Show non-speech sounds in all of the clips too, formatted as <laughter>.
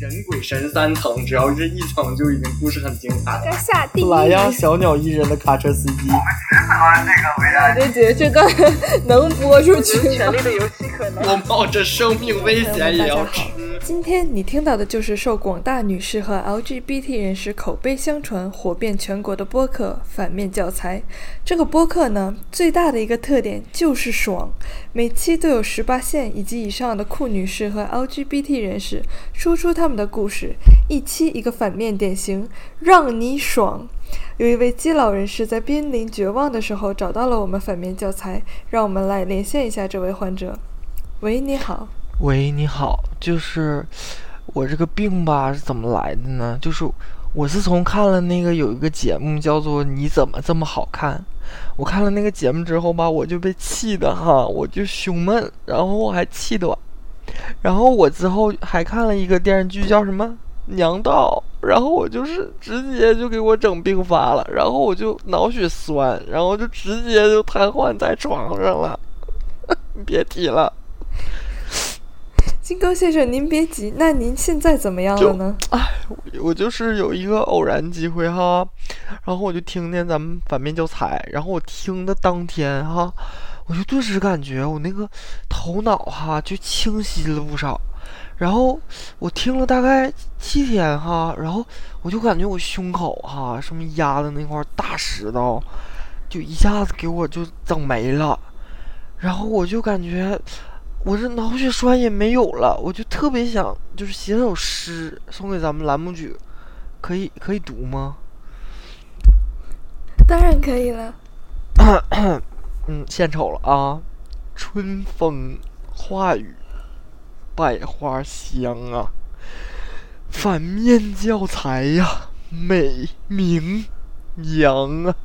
人鬼神三层，只要这一层就已经故事很精彩了。该下地狱。来呀，小鸟依人的卡车司机。我就觉得这个能播出去。权力的游戏可能。我冒着生命危险也要吃。今天你听到的就是受广大女士和 LGBT 人士口碑相传、火遍全国的播客《反面教材》。这个播客呢，最大的一个特点就是爽，每期都有十八线以及以上的酷女士和 LGBT 人士说出他们的故事，一期一个反面典型，让你爽。有一位基佬人士在濒临绝望的时候找到了我们反面教材，让我们来连线一下这位患者。喂，你好。喂，你好，就是我这个病吧是怎么来的呢？就是我自从看了那个有一个节目叫做《你怎么这么好看》，我看了那个节目之后吧，我就被气的哈，我就胸闷，然后我还气短，然后我之后还看了一个电视剧叫什么《娘道》，然后我就是直接就给我整病发了，然后我就脑血栓，然后就直接就瘫痪在床上了，<laughs> 别提了。金刚先生，您别急，那您现在怎么样了呢？哎，我就是有一个偶然机会哈，然后我就听见咱们反面教材，然后我听的当天哈，我就顿时感觉我那个头脑哈就清晰了不少，然后我听了大概七天哈，然后我就感觉我胸口哈上面压的那块大石头，就一下子给我就整没了，然后我就感觉。我这脑血栓也没有了，我就特别想，就是写首诗送给咱们栏目组，可以可以读吗？<laughs> 当然可以了。<coughs> 嗯，献丑了啊！春风化雨，百花香啊！反面教材呀，美名扬啊！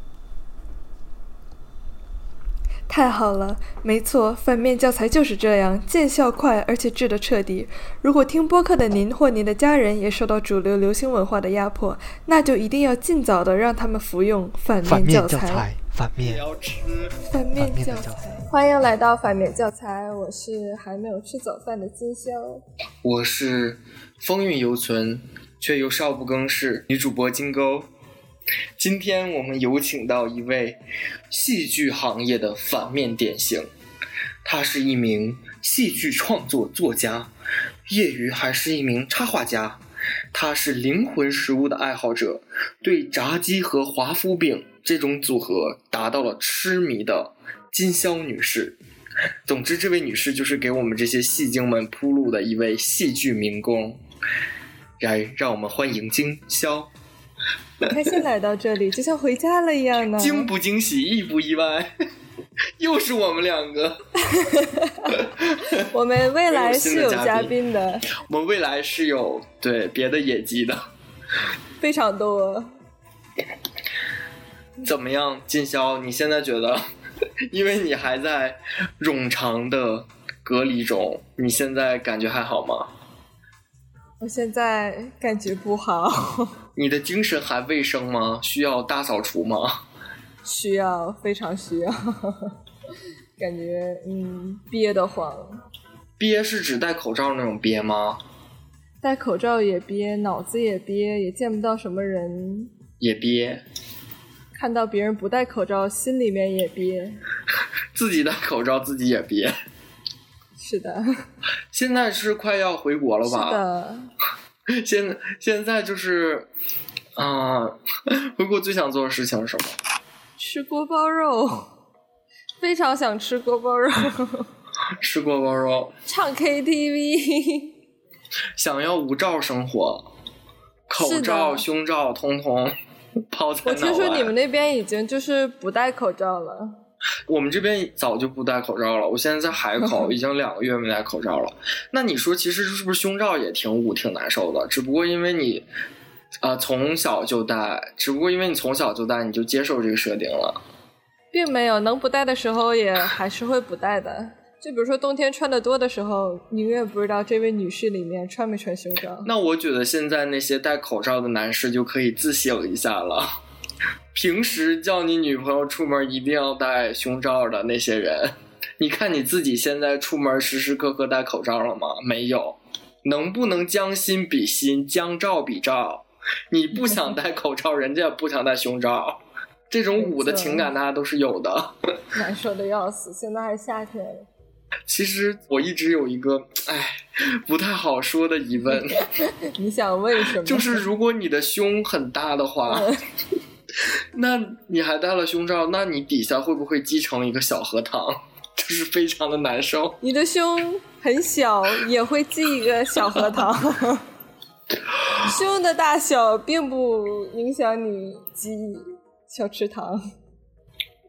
太好了，没错，反面教材就是这样，见效快，而且治得彻底。如果听播客的您或您的家人也受到主流流行文化的压迫，那就一定要尽早的让他们服用反面教材。反面要吃反面教材。欢迎来到反面教材，我是还没有吃早饭的金宵，我是风韵犹存却又少不更事女主播金钩。今天我们有请到一位戏剧行业的反面典型，他是一名戏剧创作作家，业余还是一名插画家。他是灵魂食物的爱好者，对炸鸡和华夫饼这种组合达到了痴迷的金宵女士。总之，这位女士就是给我们这些戏精们铺路的一位戏剧民工。来，让我们欢迎金宵。很开心来到这里，就像回家了一样呢。惊不惊喜，意不意外？<laughs> 又是我们两个。<laughs> 我们未来是有嘉宾的。我们未来是有对别的野鸡的，非常多。怎么样，金宵？你现在觉得？<laughs> 因为你还在冗长的隔离中，你现在感觉还好吗？我现在感觉不好。<laughs> 你的精神还卫生吗？需要大扫除吗？需要，非常需要。<laughs> 感觉嗯，憋得慌。憋是指戴口罩那种憋吗？戴口罩也憋，脑子也憋，也见不到什么人。也憋。看到别人不戴口罩，心里面也憋。<laughs> 自己戴口罩，自己也憋。是的，现在是快要回国了吧？是的，<laughs> 现现在就是啊，<laughs> 回国最想做的事情是什么？吃锅包肉，<laughs> 非常想吃锅包肉。吃锅包肉，唱 KTV，想要无罩生活，口罩、胸罩通通抛在我听说你们那边已经就是不戴口罩了。我们这边早就不戴口罩了。我现在在海口，已经两个月没戴口罩了。那你说，其实是不是胸罩也挺捂、挺难受的？只不过因为你，呃，从小就戴，只不过因为你从小就戴，你就接受这个设定了。并没有，能不戴的时候也还是会不戴的。就比如说冬天穿的多的时候，你永远不知道这位女士里面穿没穿胸罩。那我觉得现在那些戴口罩的男士就可以自省一下了。<laughs> 平时叫你女朋友出门一定要戴胸罩的那些人，<laughs> 你看你自己现在出门时时刻刻戴口罩了吗？没有，能不能将心比心，将罩比罩？你不想戴口罩，人家也不想戴胸罩。<laughs> 这种捂的情感，大家都是有的。难受的要死，现在还夏天。其实我一直有一个哎不太好说的疑问，你想问什么？就是如果你的胸很大的话，<laughs> 那你还戴了胸罩，那你底下会不会积成一个小荷塘？<laughs> 就是非常的难受。你的胸很小，也会积一个小荷塘。<laughs> 胸的大小并不影响你积小池塘。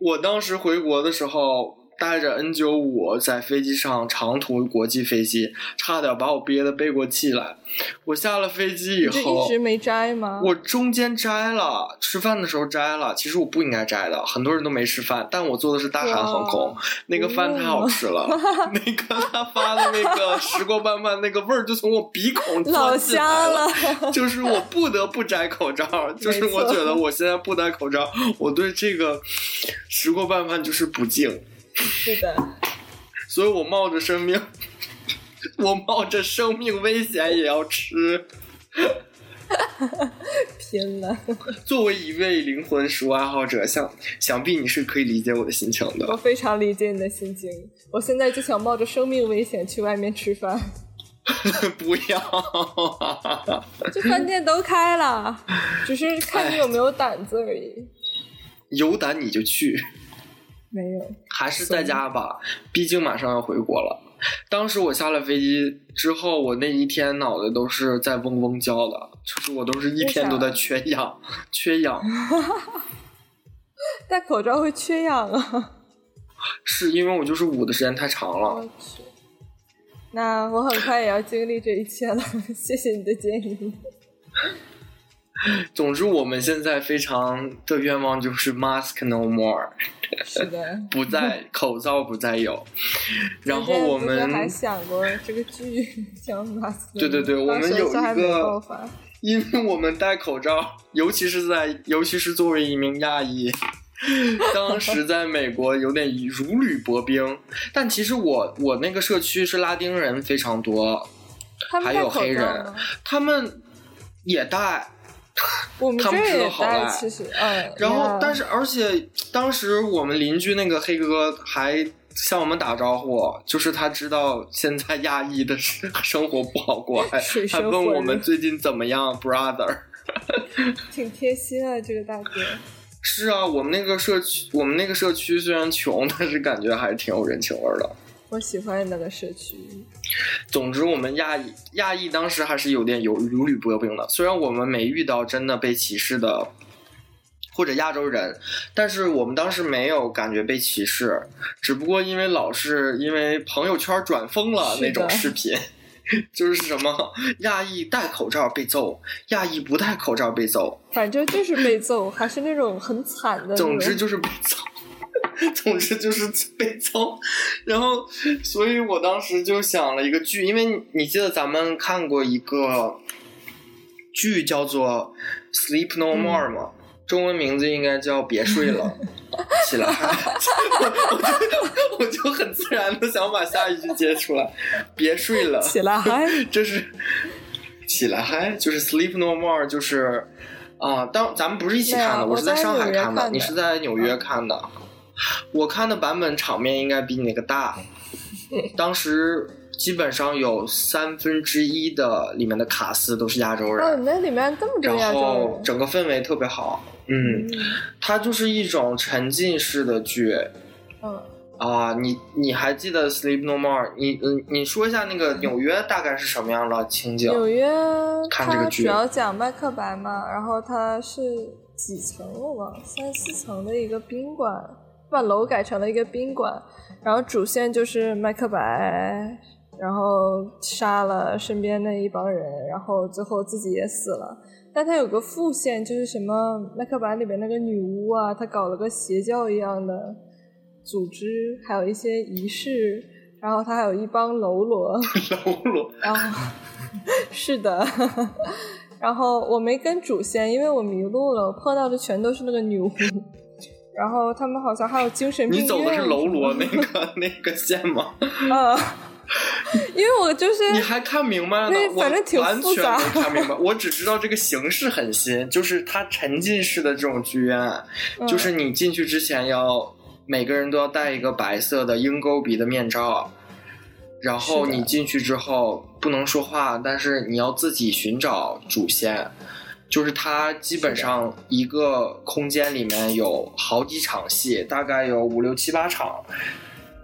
我当时回国的时候。带着 N 九五在飞机上长途国际飞机，差点把我憋得背过气来。我下了飞机以后，一直没摘吗？我中间摘了，吃饭的时候摘了。其实我不应该摘的，很多人都没吃饭，但我坐的是大韩航空，那个饭太好吃了。那个他发的那个石锅拌饭，那个味儿就从我鼻孔钻进来了。就是我不得不摘口罩，就是我觉得我现在不戴口罩，我对这个石锅拌饭就是不敬。是的，所以我冒着生命，<laughs> 我冒着生命危险也要吃，<laughs> 拼了！作为一位灵魂食物爱好者，想想必你是可以理解我的心情的。我非常理解你的心情，我现在就想冒着生命危险去外面吃饭。<laughs> 不要，这饭店都开了，只是看你有没有胆子而已。有胆你就去。没有，还是在家吧，毕竟马上要回国了。当时我下了飞机之后，我那一天脑袋都是在嗡嗡叫的，就是我都是一天都在缺氧，缺氧。<laughs> 戴口罩会缺氧啊？<laughs> 是因为我就是捂的时间太长了。我去，那我很快也要经历这一切了。谢谢你的建议。<laughs> 总之，我们现在非常的愿望就是 mask no more。是的，<laughs> 不再口罩不再有，然后我们还想过这个剧 <laughs> 叫 mask，。对对对，我们有一个，因为我们戴口罩，尤其是在，尤其是作为一名亚裔，当时在美国有点如履薄冰。但其实我我那个社区是拉丁人非常多，还有黑人，他们也戴。<laughs> 我们这也戴，其实，嗯，然后，但是，而且，当时我们邻居那个黑哥还向我们打招呼，就是他知道现在亚裔的生 <laughs> 生活不好过，还还问我们最近怎么样，brother，<laughs> 挺贴心啊，这个大哥。是啊，我们那个社区，我们那个社区虽然穷，但是感觉还是挺有人情味的。我喜欢那个社区。总之，我们亚裔亚裔当时还是有点有如履薄冰的。虽然我们没遇到真的被歧视的或者亚洲人，但是我们当时没有感觉被歧视。只不过因为老是因为朋友圈转疯了那种视频，<laughs> 就是什么亚裔戴口罩被揍，亚裔不戴口罩被揍，反正就是被揍，还是那种很惨的。总之就是被揍。总之就是被揍，然后，所以我当时就想了一个剧，因为你记得咱们看过一个剧叫做《Sleep No More》吗？中文名字应该叫《别睡了 <laughs>》，起来，我就我就很自然的想把下一句接出来，别睡了，起来嗨，这是起来嗨，就是《Sleep No More》，就是啊，当咱们不是一起看的，我是在上海看的，你是在纽约看的。我看的版本场面应该比你那个大，当时基本上有三分之一的里面的卡斯都是亚洲人。哦，那里面这么多亚洲人。然后整个氛围特别好，嗯，它就是一种沉浸式的剧。嗯。啊，你你还记得《Sleep No More》？你你你说一下那个纽约大概是什么样的情景？纽约看这个剧主要讲麦克白嘛，然后它是几层我忘了，三四层的一个宾馆。把楼改成了一个宾馆，然后主线就是麦克白，然后杀了身边那一帮人，然后最后自己也死了。但他有个副线，就是什么麦克白里面那个女巫啊，他搞了个邪教一样的组织，还有一些仪式，然后他还有一帮喽啰。喽啰。然后 <laughs> 是的，然后我没跟主线，因为我迷路了，我碰到的全都是那个女巫。然后他们好像还有精神病你走的是喽啰那个 <laughs> 那个线吗？啊，<laughs> 因为我就是你还看明白了呢？反正挺完全复杂没看明白。<laughs> 我只知道这个形式很新，就是它沉浸式的这种剧院，嗯就是你进去之前要每个人都要戴一个白色的鹰钩鼻的面罩，然后你进去之后不能说话，但是你要自己寻找主线。就是它基本上一个空间里面有好几场戏，大概有五六七八场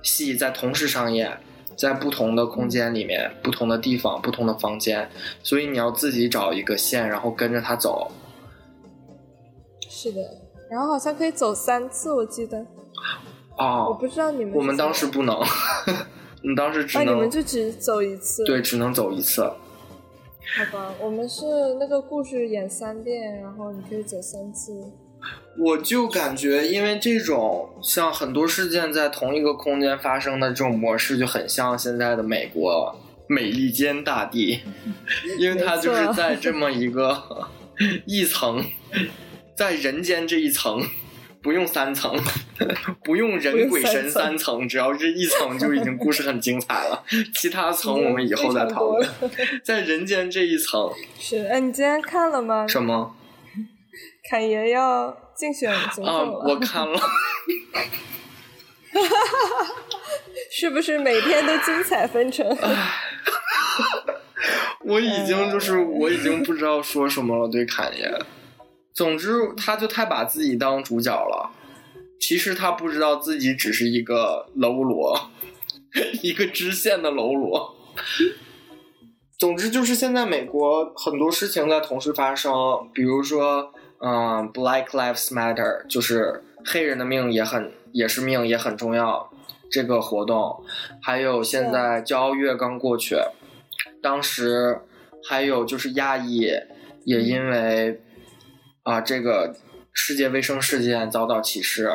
戏在同时上演，在不同的空间里面、不同的地方、不同的房间，所以你要自己找一个线，然后跟着它走。是的，然后好像可以走三次，我记得，哦我哦，不知道你们我们当时不能，<laughs> <laughs> 我们当时只啊，你能、们就只走一次，对，只能走一次。好吧，我们是那个故事演三遍，然后你可以走三次。我就感觉，因为这种像很多事件在同一个空间发生的这种模式，就很像现在的美国美利坚大地，<laughs> 因为它就是在这么一个 <laughs> 一层，在人间这一层。不用三层，<laughs> 不用人鬼神三层，只要这一层就已经故事很精彩了。<laughs> 其他层我们以后再讨论。在人间这一层，是，哎，你今天看了吗？什么侃爷要竞选总啊？统了，我看了。<laughs> 是不是每天都精彩纷呈？我已经就是我已经不知道说什么了，对侃爷。总之，他就太把自己当主角了。其实他不知道自己只是一个喽啰，<laughs> 一个支线的喽啰。<laughs> 总之，就是现在美国很多事情在同时发生，比如说，嗯，Black Lives Matter，就是黑人的命也很也是命也很重要这个活动，还有现在骄傲月刚过去，当时还有就是亚裔也因为啊、这个世界卫生事件遭到歧视，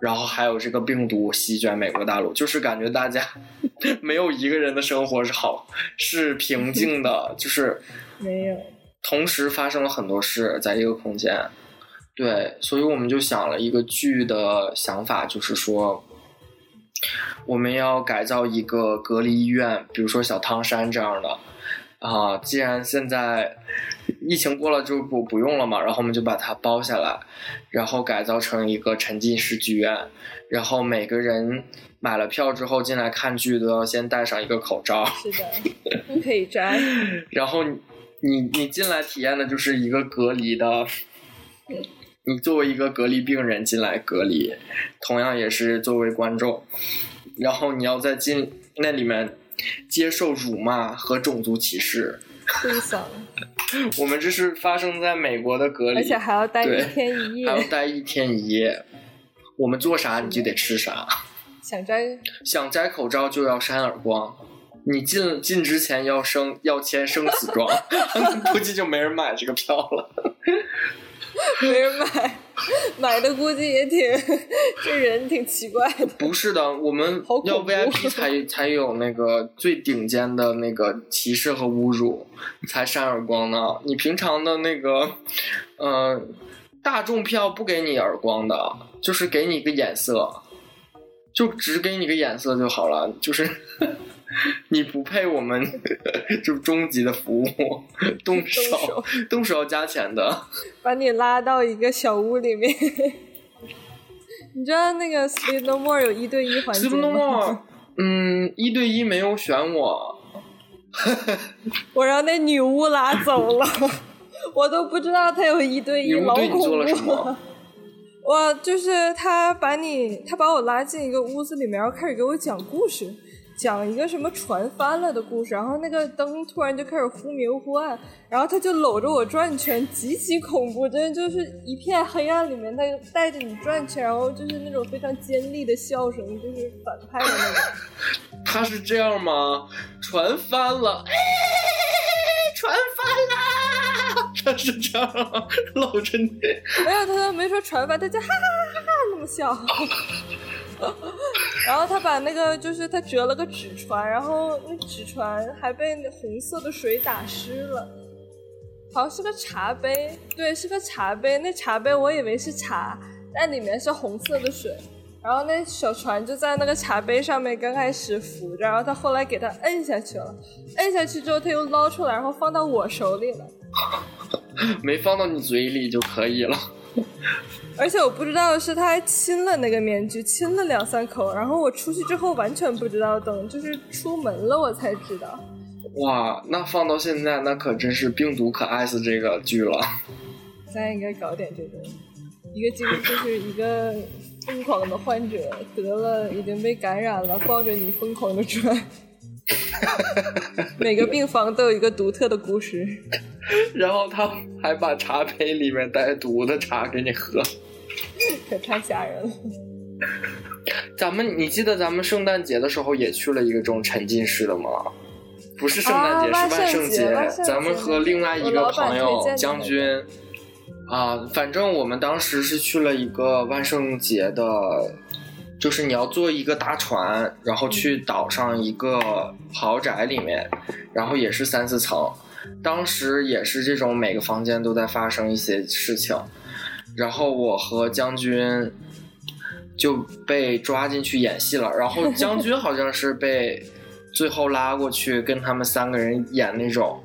然后还有这个病毒席卷美国大陆，就是感觉大家 <laughs> 没有一个人的生活是好是平静的，就是没有，同时发生了很多事在一个空间。对，所以我们就想了一个剧的想法，就是说，我们要改造一个隔离医院，比如说小汤山这样的。啊，既然现在疫情过了就不不用了嘛，然后我们就把它包下来，然后改造成一个沉浸式剧院，然后每个人买了票之后进来看剧都要先戴上一个口罩。是的，不可以摘。<laughs> 然后你你你进来体验的就是一个隔离的，你作为一个隔离病人进来隔离，同样也是作为观众，然后你要在进那里面接受辱骂和种族歧视。我们这是发生在美国的隔离，而且还要待一天一夜还要夜。待一天一夜。我们做啥你就得吃啥，想摘，想摘口罩就要扇耳光。你进进之前要生要签生死状，<laughs> <laughs> 估计就没人买这个票了。<laughs> 没人买，买的估计也挺，这人挺奇怪的。不是的，我们要 VIP 才 <laughs> 才有那个最顶尖的那个歧视和侮辱，才扇耳光呢。你平常的那个，呃，大众票不给你耳光的，就是给你一个眼色，就只给你个眼色就好了，就是。你不配我们 <laughs> 就终极的服务，动手动手要加钱的。把你拉到一个小屋里面。你知道那个 Sleep No More 有一对一环节 Sleep No 吗？More，嗯，一对一没有选我，我让那女巫拉走了，我都不知道他有一对一，老恐怖了？我就是他把你，他把我拉进一个屋子里面，然后开始给我讲故事，讲一个什么船翻了的故事，然后那个灯突然就开始忽明忽暗，然后他就搂着我转圈，极其恐怖，真的就是一片黑暗里面，他带着你转圈，然后就是那种非常尖利的笑声，就是反派的那种。他是这样吗？船翻了，哎，船翻啦！他是这样吗？搂着你，没有，他都没说船翻，他就哈哈哈哈那么笑。然后他把那个就是他折了个纸船，然后那纸船还被红色的水打湿了，好像是个茶杯，对，是个茶杯。那茶杯我以为是茶，但里面是红色的水。然后那小船就在那个茶杯上面，刚开始浮着，然后他后来给他摁下去了，摁下去之后他又捞出来，然后放到我手里了。<laughs> 没放到你嘴里就可以了。而且我不知道是他还亲了那个面具，亲了两三口，然后我出去之后完全不知道，等就是出门了我才知道。哇，那放到现在，那可真是病毒可爱死这个剧了。咱应该搞点这个，一个经就是一个疯狂的患者得了，已经被感染了，抱着你疯狂的转。<laughs> 每个病房都有一个独特的故事。然后他还把茶杯里面带毒的茶给你喝，可太吓人了。咱们你记得咱们圣诞节的时候也去了一个这种沉浸式的吗？不是圣诞节，啊是万圣节。圣节咱们和另外一个朋友将军啊，反正我们当时是去了一个万圣节的，就是你要坐一个大船，然后去岛上一个豪宅里面，然后也是三四层。当时也是这种每个房间都在发生一些事情，然后我和将军就被抓进去演戏了，然后将军好像是被最后拉过去跟他们三个人演那种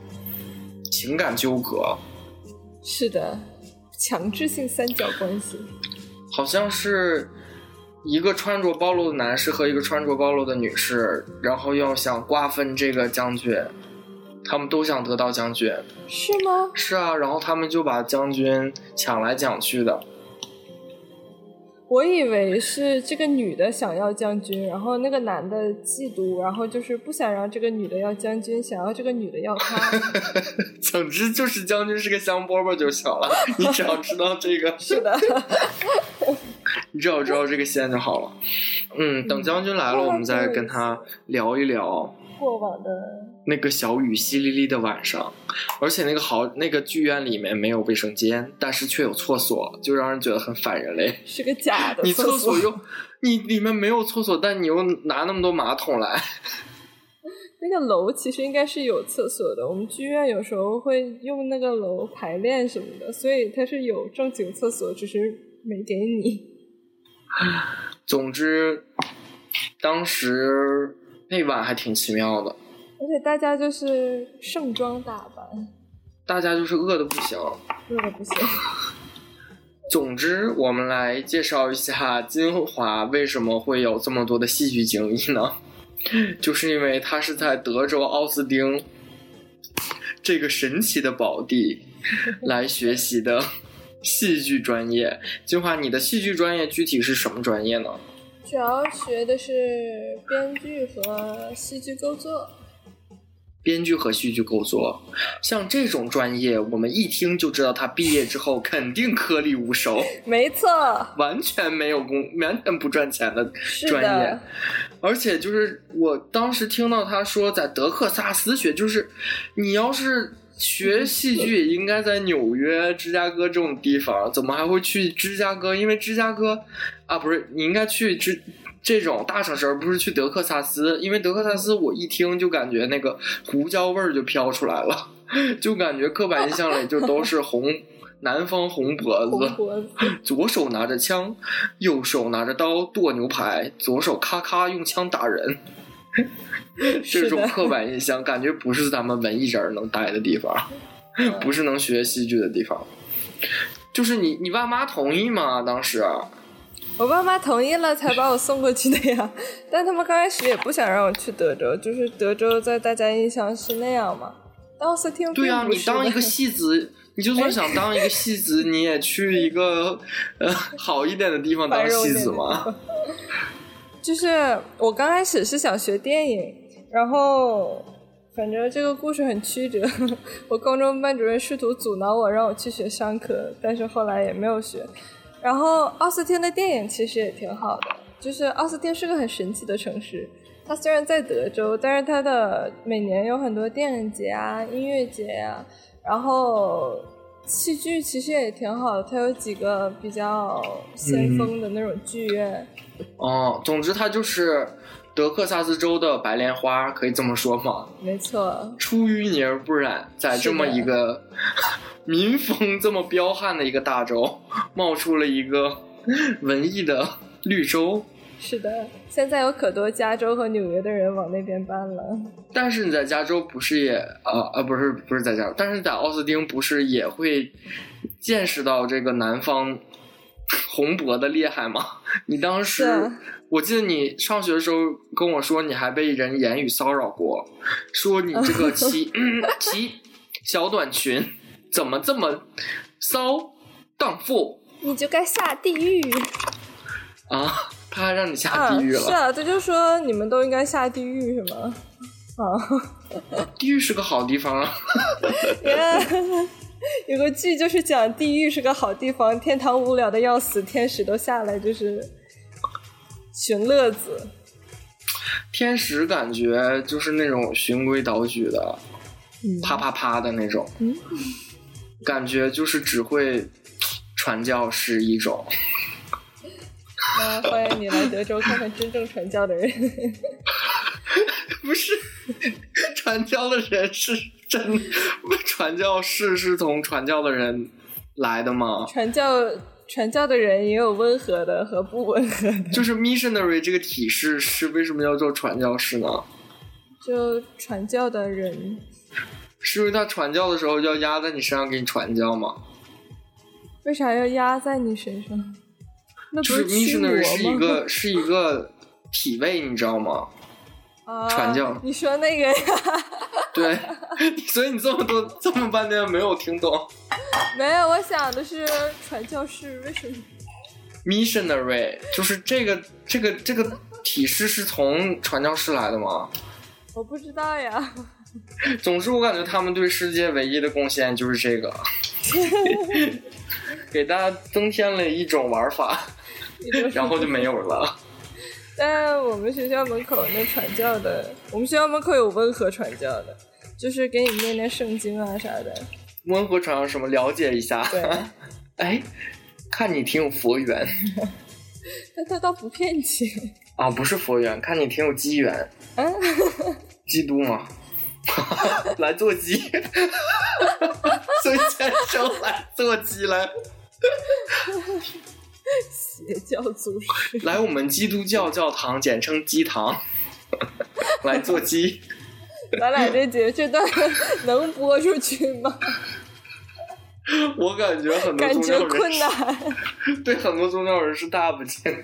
情感纠葛，是的，强制性三角关系。好像是一个穿着暴露的男士和一个穿着暴露的女士，然后要想瓜分这个将军，他们都想得到将军。是吗？是啊，然后他们就把将军抢来抢去的。我以为是这个女的想要将军，然后那个男的嫉妒，然后就是不想让这个女的要将军，想要这个女的要他。<laughs> 总之就是将军是个香饽饽就行了，你只要知道这个，<laughs> 是的，<laughs> 你只要知道这个线就好了。嗯，等将军来了，我们再跟他聊一聊过往的那个小雨淅沥沥的晚上，而且那个好那个剧院里面没有卫生间，但是却有厕所，就让人觉得很反人类。是个假的你厕厕所又你里面没有厕所，但你又拿那么多马桶来，<laughs> 那个楼其实应该是有厕所的，我们剧院有时候会用那个楼排练什么的，所以它是有正经厕所，只是没给你。总之，当时那晚还挺奇妙的，而且大家就是盛装打扮，大家就是饿的不行。饿的不行。总之，我们来介绍一下金华为什么会有这么多的戏剧经历呢？<laughs> 就是因为他是在德州奥斯汀这个神奇的宝地来学习的戏剧专业。金华，你的戏剧专业具体是什么专业呢？主要学的是编剧和戏剧构作。编剧和戏剧构作，像这种专业，我们一听就知道他毕业之后肯定颗粒无收，没错，完全没有工，完全不赚钱的专业。。而且就是我当时听到他说在德克萨斯学，就是你要是学戏剧，应该在纽约、芝加哥这种地方，怎么还会去芝加哥？因为芝加哥啊，不是你应该去这这种大城市，而不是去德克萨斯。因为德克萨斯，我一听就感觉那个胡椒味儿就飘出来了，就感觉刻板印象里就都是红。南方红脖子，脖子，左手拿着枪，右手拿着刀剁牛排，左手咔咔用枪打人。<laughs> 这种刻板印象，感觉不是咱们文艺人能待的地方，不是能学戏剧的地方。就是你，你爸妈同意吗？当时我爸妈同意了才把我送过去的呀。但他们刚开始也不想让我去德州，就是德州在大家印象是那样嘛。但奥斯汀对啊，你当一个戏子，你就算想当一个戏子，你也去一个呃好一点的地方当戏子嘛。<laughs> 就是我刚开始是想学电影，然后反正这个故事很曲折。<laughs> 我高中班主任试图阻挠我，让我去学商科，但是后来也没有学。然后奥斯汀的电影其实也挺好的，就是奥斯汀是个很神奇的城市。它虽然在德州，但是它的每年有很多电影节啊、音乐节啊、然后戏剧其实也挺好的，它有几个比较先锋的那种剧院。哦，总之它就是德克萨斯州的白莲花，可以这么说吗？没错，出淤泥而不染，在这么一个 <laughs> 民风这么彪悍的一个大州，冒出了一个文艺的绿洲。是的，现在有可多加州和纽约的人往那边搬了。但是你在加州不是也啊啊不是不是在加州，但是在奥斯汀不是也会见识到这个南方 <laughs> 红脖的厉害吗？你当时我记得你上学的时候跟我说，你还被人言语骚扰过，说你这个 <laughs> 骑嗯骑小短裙怎么这么骚荡妇你就该下地狱啊？他还让你下地狱啊！是。啊，这就说你们都应该下地狱是吗？啊，地狱是个好地方啊。<laughs> 有个剧就是讲地狱是个好地方，天堂无聊的要死，天使都下来就是寻乐子。天使感觉就是那种循规蹈矩的，嗯啪啪啪的那种，嗯感觉就是只会传教是一种。那欢迎你来德州看看真正传教的人。<laughs> 不是传教的人是真，传教士是从传教的人来的吗？传教传教的人也有温和的和不温和的，<laughs> 就是 missionary 这个体式是为什么要做传教士呢？就传教的人是因为他传教的时候要压在你身上给你传教吗？为啥要压在你身上？那不就是 missionary 是一？个是一个体位，你知道吗？啊传教你说那个呀？<laughs> 对，所以你这么多这么半天没有听懂没有，我想的是传教士为什么？missionary 就是这个这个这个体式是从传教士来的吗？我不知道呀。<laughs> 总之，我感觉他们对世界唯一的贡献就是这个，<laughs> 给大家增添了一种玩法，然后就没有了。<laughs> 但我们学校门口那传教的，我们学校门口有温和传教的，就是给你念念圣经啊啥的。温和传教什么？了解一下。对，<laughs> 哎，看你挺有佛缘 <laughs> 但他倒不骗钱。啊，不是佛缘，看你挺有机缘。嗯，基督嘛，来做鸡，孙先生来做鸡来，邪教组织。来我们基督教教堂，简称鸡堂，<laughs> 来做鸡。咱俩这节这段能播出去吗？<laughs> 我感觉很多宗教人士困难。<laughs> 对很多宗教人士大不敬，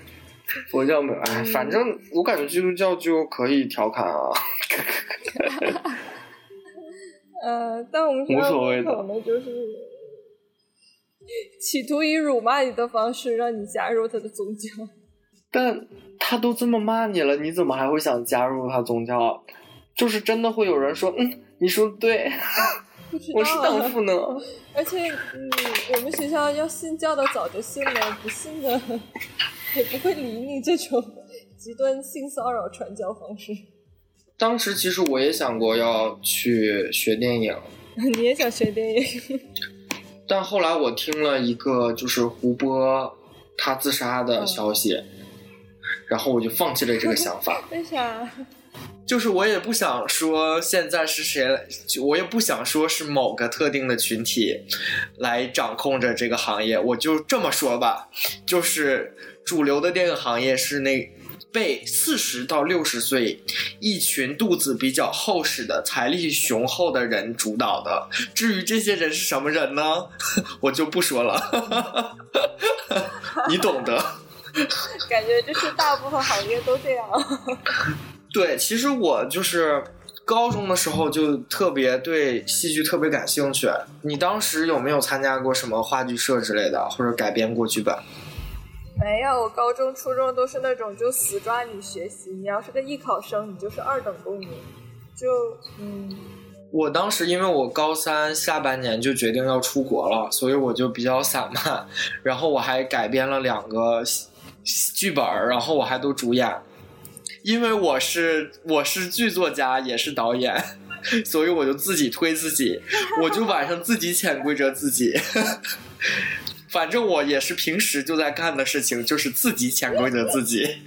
佛教没有。哎，反正我感觉基督教就可以调侃啊。呃，但我们无所谓口呢，就是 <laughs> 企图以辱骂你的方式让你加入他的宗教。但他都这么骂你了，你怎么还会想加入他宗教？就是真的会有人说，嗯，你说的对，<laughs> 我是荡啊。妇呢。而且，嗯，我们学校要信教的早就信了，不信的 <laughs> 也不会理你这种极端性骚扰传教方式。当时其实我也想过要去学电影，你也想学电影？但后来我听了一个就是胡波他自杀的消息，然后我就放弃了这个想法。<laughs> 为啥？<laughs> 就是我也不想说现在是谁来，我也不想说是某个特定的群体来掌控着这个行业。我就这么说吧，就是主流的电影行业是那被四十到六十岁一群肚子比较厚实的、财力雄厚的人主导的。至于这些人是什么人呢，<laughs> 我就不说了，你懂得。<laughs> 感觉就是大部分行业都这样。对，其实我就是高中的时候就特别对戏剧特别感兴趣。你当时有没有参加过什么话剧社之类的，或者改编过剧本？没有，我高中、初中都是那种就死抓你学习，你要是个艺考生，你就是二等公民。就嗯，我当时因为我高三下半年就决定要出国了，所以我就比较散漫，然后我还改编了两个剧本，然后我还都主演。因为我是我是剧作家，也是导演，<laughs> 所以我就自己推自己，我就晚上自己潜规则自己。<laughs> 反正我也是平时就在干的事情，就是自己潜规则自己。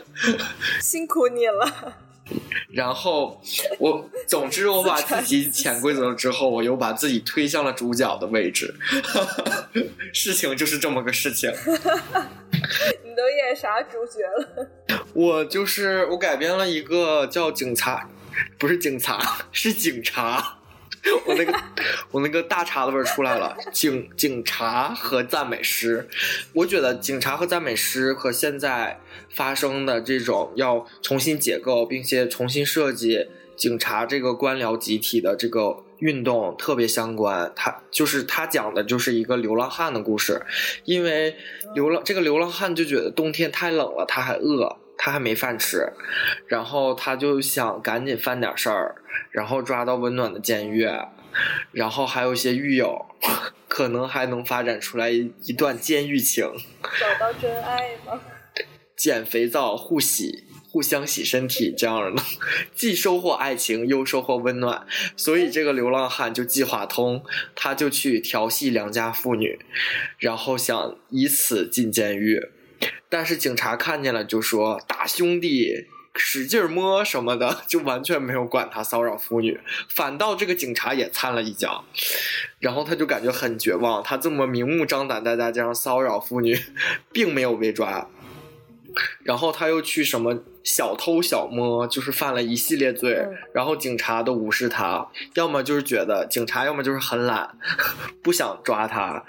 <laughs> 辛苦你了。然后我，总之我把自己潜规则之后，我又把自己推向了主角的位置。<laughs> 事情就是这么个事情。<laughs> 你都演演啥主角了？我就是我改编了一个叫警察，不是警察，是警察。<laughs> 我那个我那个大碴子味儿出来了，警警察和赞美诗。我觉得警察和赞美诗和现在发生的这种要重新解构并且重新设计警察这个官僚集体的这个运动特别相关。他就是他讲的就是一个流浪汉的故事，因为流浪这个流浪汉就觉得冬天太冷了，他还饿。他还没饭吃，然后他就想赶紧犯点事儿，然后抓到温暖的监狱，然后还有一些狱友，可能还能发展出来一一段监狱情，找到真爱吗？<laughs> 捡肥皂互洗，互相洗身体，这样的，既收获爱情又收获温暖，所以这个流浪汉就计划通，他就去调戏良家妇女，然后想以此进监狱。但是警察看见了就说：“大兄弟，使劲摸什么的，就完全没有管他骚扰妇女，反倒这个警察也掺了一脚。然后他就感觉很绝望，他这么明目张胆在大街上骚扰妇女，并没有被抓。然后他又去什么小偷小摸，就是犯了一系列罪。然后警察都无视他，要么就是觉得警察，要么就是很懒，<laughs> 不想抓他。”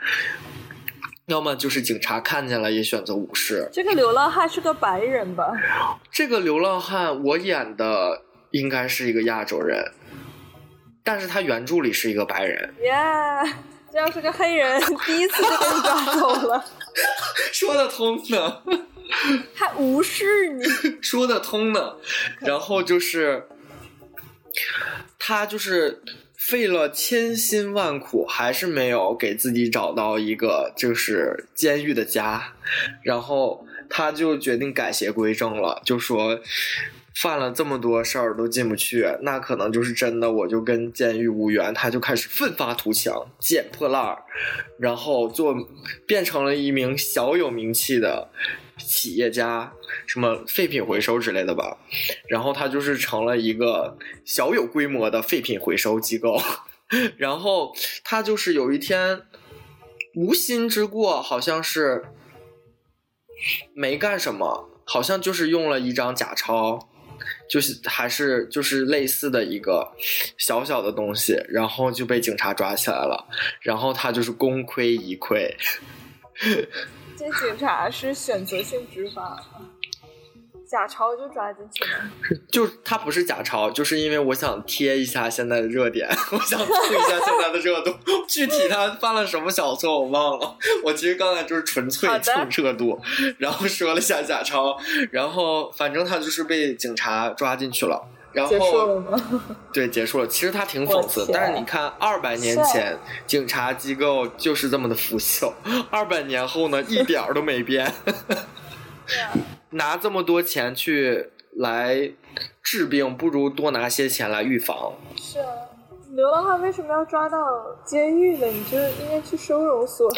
要么就是警察看见了也选择无视。这个流浪汉是个白人吧？这个流浪汉我演的应该是一个亚洲人，但是他原著里是一个白人。耶，这要是个黑人，第一次就被你抓走了。<laughs> 说得通呢，还无视你。<laughs> 说得通呢，然后就是他就是。费了千辛万苦，还是没有给自己找到一个就是监狱的家，然后他就决定改邪归正了，就说犯了这么多事儿都进不去，那可能就是真的，我就跟监狱无缘。他就开始奋发图强，捡破烂儿，然后做变成了一名小有名气的。企业家，什么废品回收之类的吧，然后他就是成了一个小有规模的废品回收机构，<laughs> 然后他就是有一天无心之过，好像是没干什么，好像就是用了一张假钞，就是还是就是类似的一个小小的东西，然后就被警察抓起来了，然后他就是功亏一篑。这警察是选择性执法，假钞就抓进去了。<laughs> 就他不是假钞，就是因为我想贴一下现在的热点，<laughs> 我想蹭一下现在的热度。具体他犯了什么小错我忘了，我其实刚才就是纯粹蹭热度，然后说了下假钞，然后反正他就是被警察抓进去了。然后，<laughs> 对，结束了。其实他挺讽刺，但是你看，二百年前警察机构就是这么的腐朽，二百年后呢，一点儿都没变。<laughs> 拿这么多钱去来治病，不如多拿些钱来预防。是啊，流浪汉为什么要抓到监狱呢？你就应该去收容所。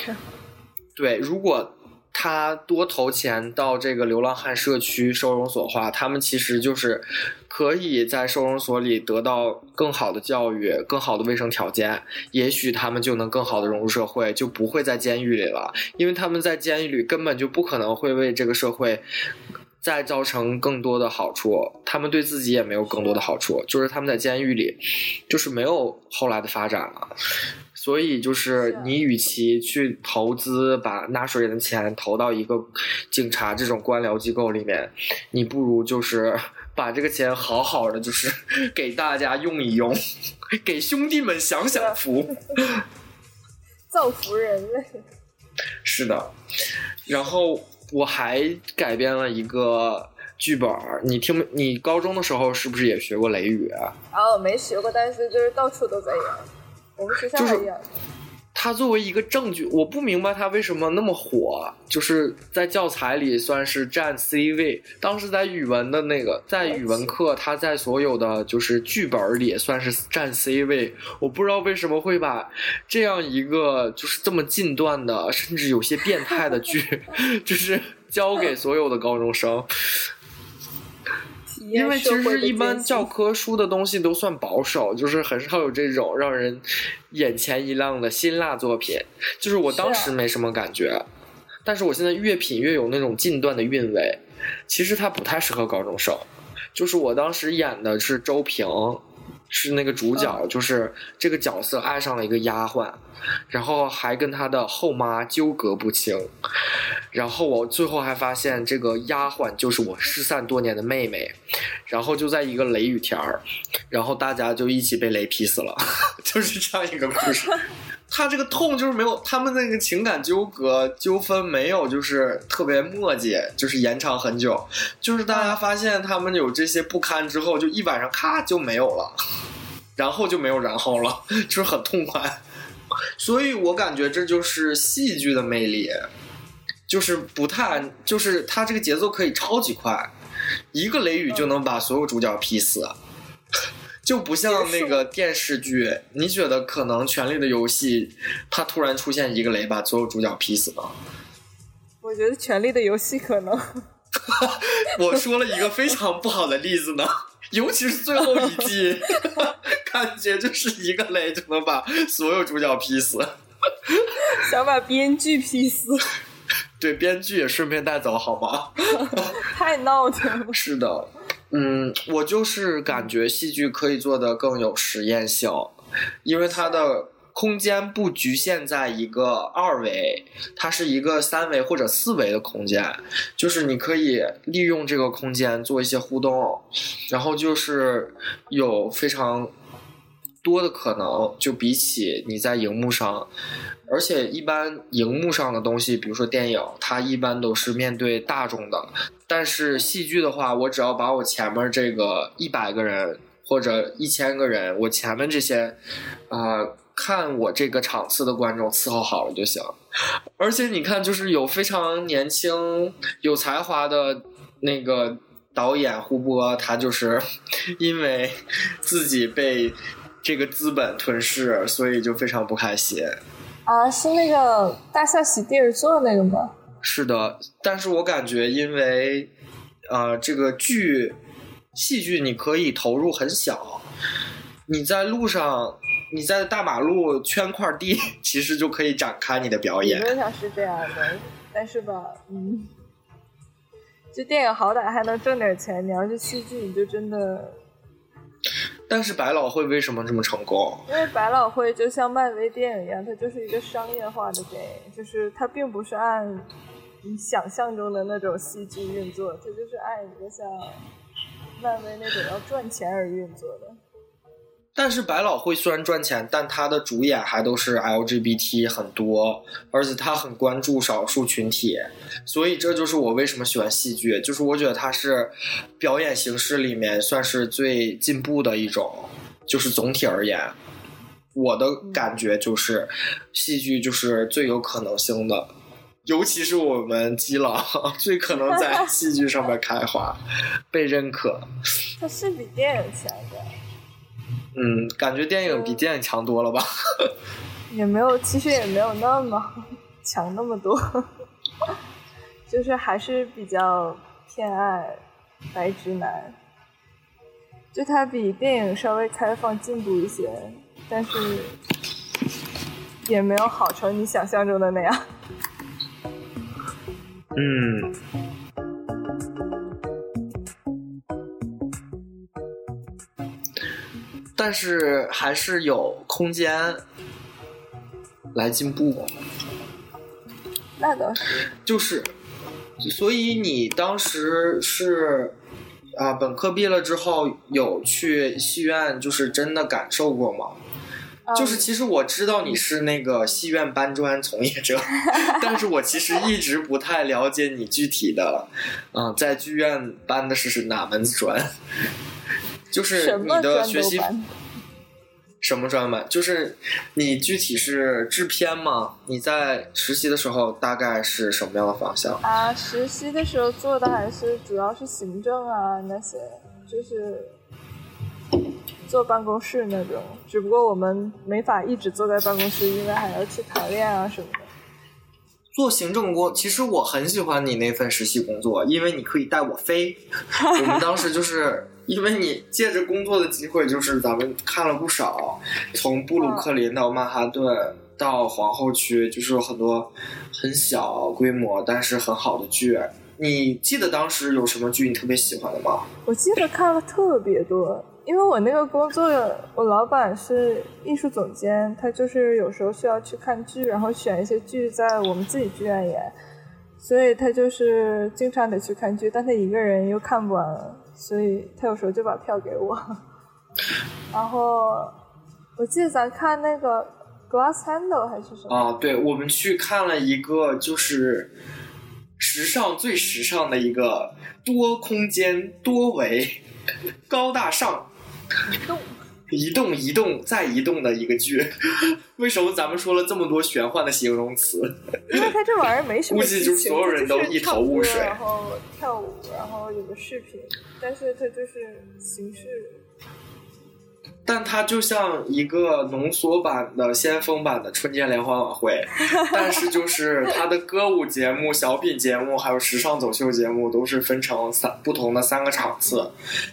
对，如果。他多投钱到这个流浪汉社区收容所的话，他们其实就是可以在收容所里得到更好的教育、更好的卫生条件，也许他们就能更好的融入社会，就不会在监狱里了。因为他们在监狱里根本就不可能会为这个社会再造成更多的好处，他们对自己也没有更多的好处，就是他们在监狱里就是没有后来的发展了。所以就是你，与其去投资把纳税人的钱投到一个警察这种官僚机构里面，你不如就是 <laughs> 把这个钱好好的就是 <laughs> 给大家用一用，给兄弟们享享福，<laughs> 造福人类。是的，然后我还改编了一个剧本你听，你高中的时候是不是也学过雷雨？哦，没学过，但是就是到处都在演。我们学校就是他作为一个证据，我不明白他为什么那么火，就是在教材里算是占 C 位。当时在语文的那个，在语文课，他在所有的就是剧本里算是占 C 位。我不知道为什么会把这样一个就是这么近段的，甚至有些变态的剧，<laughs> 就是交给所有的高中生。因为其实一般教科书的东西都算保守，就是很少有这种让人眼前一亮的辛辣作品。就是我当时没什么感觉，但是我现在越品越有那种近段的韵味。其实它不太适合高中生，就是我当时演的是周平，是那个主角，就是这个角色爱上了一个丫鬟，然后还跟他的后妈纠葛不清，然后我最后还发现这个丫鬟就是我失散多年的妹妹，然后就在一个雷雨天儿，然后大家就一起被雷劈死了，<laughs> 就是这样一个故事。<laughs> 他这个痛就是没有他们那个情感纠葛纠纷没有就是特别磨叽，就是延长很久，就是大家发现他们有这些不堪之后，就一晚上咔就没有了，然后就没有然后了，<laughs> 就是很痛快。所以我感觉这就是戏剧的魅力，就是不太就是它这个节奏可以超级快，一个雷雨就能把所有主角劈死。就不像那个电视剧，你觉得可能《权力的游戏》它突然出现一个雷，把所有主角劈死吗？我觉得《权力的游戏》可能。<laughs> 我说了一个非常不好的例子呢，尤其是最后一季，<laughs> 感觉就是一个雷就能把所有主角劈死。想把编剧劈死。对，编剧也顺便带走好吗？<laughs> 太闹腾了。是的。嗯，我就是感觉戏剧可以做的更有实验性，因为它的空间不局限在一个二维，它是一个三维或者四维的空间，就是你可以利用这个空间做一些互动，然后就是有非常多的可能，就比起你在荧幕上。而且一般荧幕上的东西，比如说电影，它一般都是面对大众的。但是戏剧的话，我只要把我前面这个一百个人或者一千个人，我前面这些，啊，看我这个场次的观众伺候好了就行。而且你看，就是有非常年轻、有才华的那个导演胡波，他就是因为自己被这个资本吞噬，所以就非常不开心。啊，是那个大象席地而坐那个吗？是的，但是我感觉，因为，呃，这个剧，戏剧你可以投入很小，你在路上，你在大马路圈块地，<laughs> 其实就可以展开你的表演。理论上是这样的，但是吧，嗯，这电影好歹还能挣点钱，你要是戏剧，你就真的。但是百老汇为什么这么成功？因为百老汇就像漫威电影一样，它就是一个商业化的电影，就是它并不是按你想象中的那种戏剧运作，它就是按一个像漫威那种要赚钱而运作的。但是百老汇虽然赚钱，但它的主演还都是 LGBT 很多，而且他很关注少数群体，所以这就是我为什么喜欢戏剧，就是我觉得它是表演形式里面算是最进步的一种，就是总体而言，我的感觉就是戏剧就是最有可能性的，尤其是我们基佬最可能在戏剧上面开花，被认可。它是比电影强的。嗯，感觉电影比电影强多了吧？<laughs> 也没有，其实也没有那么强那么多，<laughs> 就是还是比较偏爱白直男，就他比电影稍微开放进步一些，但是也没有好成你想象中的那样。嗯。但是还是有空间来进步。那倒是。就是，所以你当时是啊，本科毕业了之后有去戏院，就是真的感受过吗？就是其实我知道你是那个戏院搬砖从业者，<laughs> 但是我其实一直不太了解你具体的，嗯，在剧院搬的是是哪门子砖。就是你的学习什么专门？就是你具体是制片吗？你在实习的时候大概是什么样的方向？啊，实习的时候做的还是主要是行政啊那些，就是坐办公室那种。只不过我们没法一直坐在办公室，因为还要去排练啊什么的。做行政工，其实我很喜欢你那份实习工作，因为你可以带我飞。我们当时就是因为你借着工作的机会，就是咱们看了不少，从布鲁克林到曼哈顿到皇后区，就是有很多很小规模但是很好的剧。你记得当时有什么剧你特别喜欢的吗？我记得看了特别多，因为我那个工作，我老板是艺术总监，他就是有时候需要去看剧，然后选一些剧在我们自己剧院演，所以他就是经常得去看剧，但他一个人又看不完，所以他有时候就把票给我。<laughs> 然后我记得咱看那个 Glass Handle 还是什么？啊，对，我们去看了一个就是。时尚最时尚的一个多空间、多维、高大上、移动、移动、移动再移动的一个剧。<laughs> 为什么咱们说了这么多玄幻的形容词？因为它这玩意儿没什么估计就是所有人都一头雾水。然后跳舞，然后有个视频，但是它就是形式。但它就像一个浓缩版的先锋版的春节联欢晚会，<laughs> 但是就是它的歌舞节目、小品节目还有时尚走秀节目都是分成三不同的三个场次，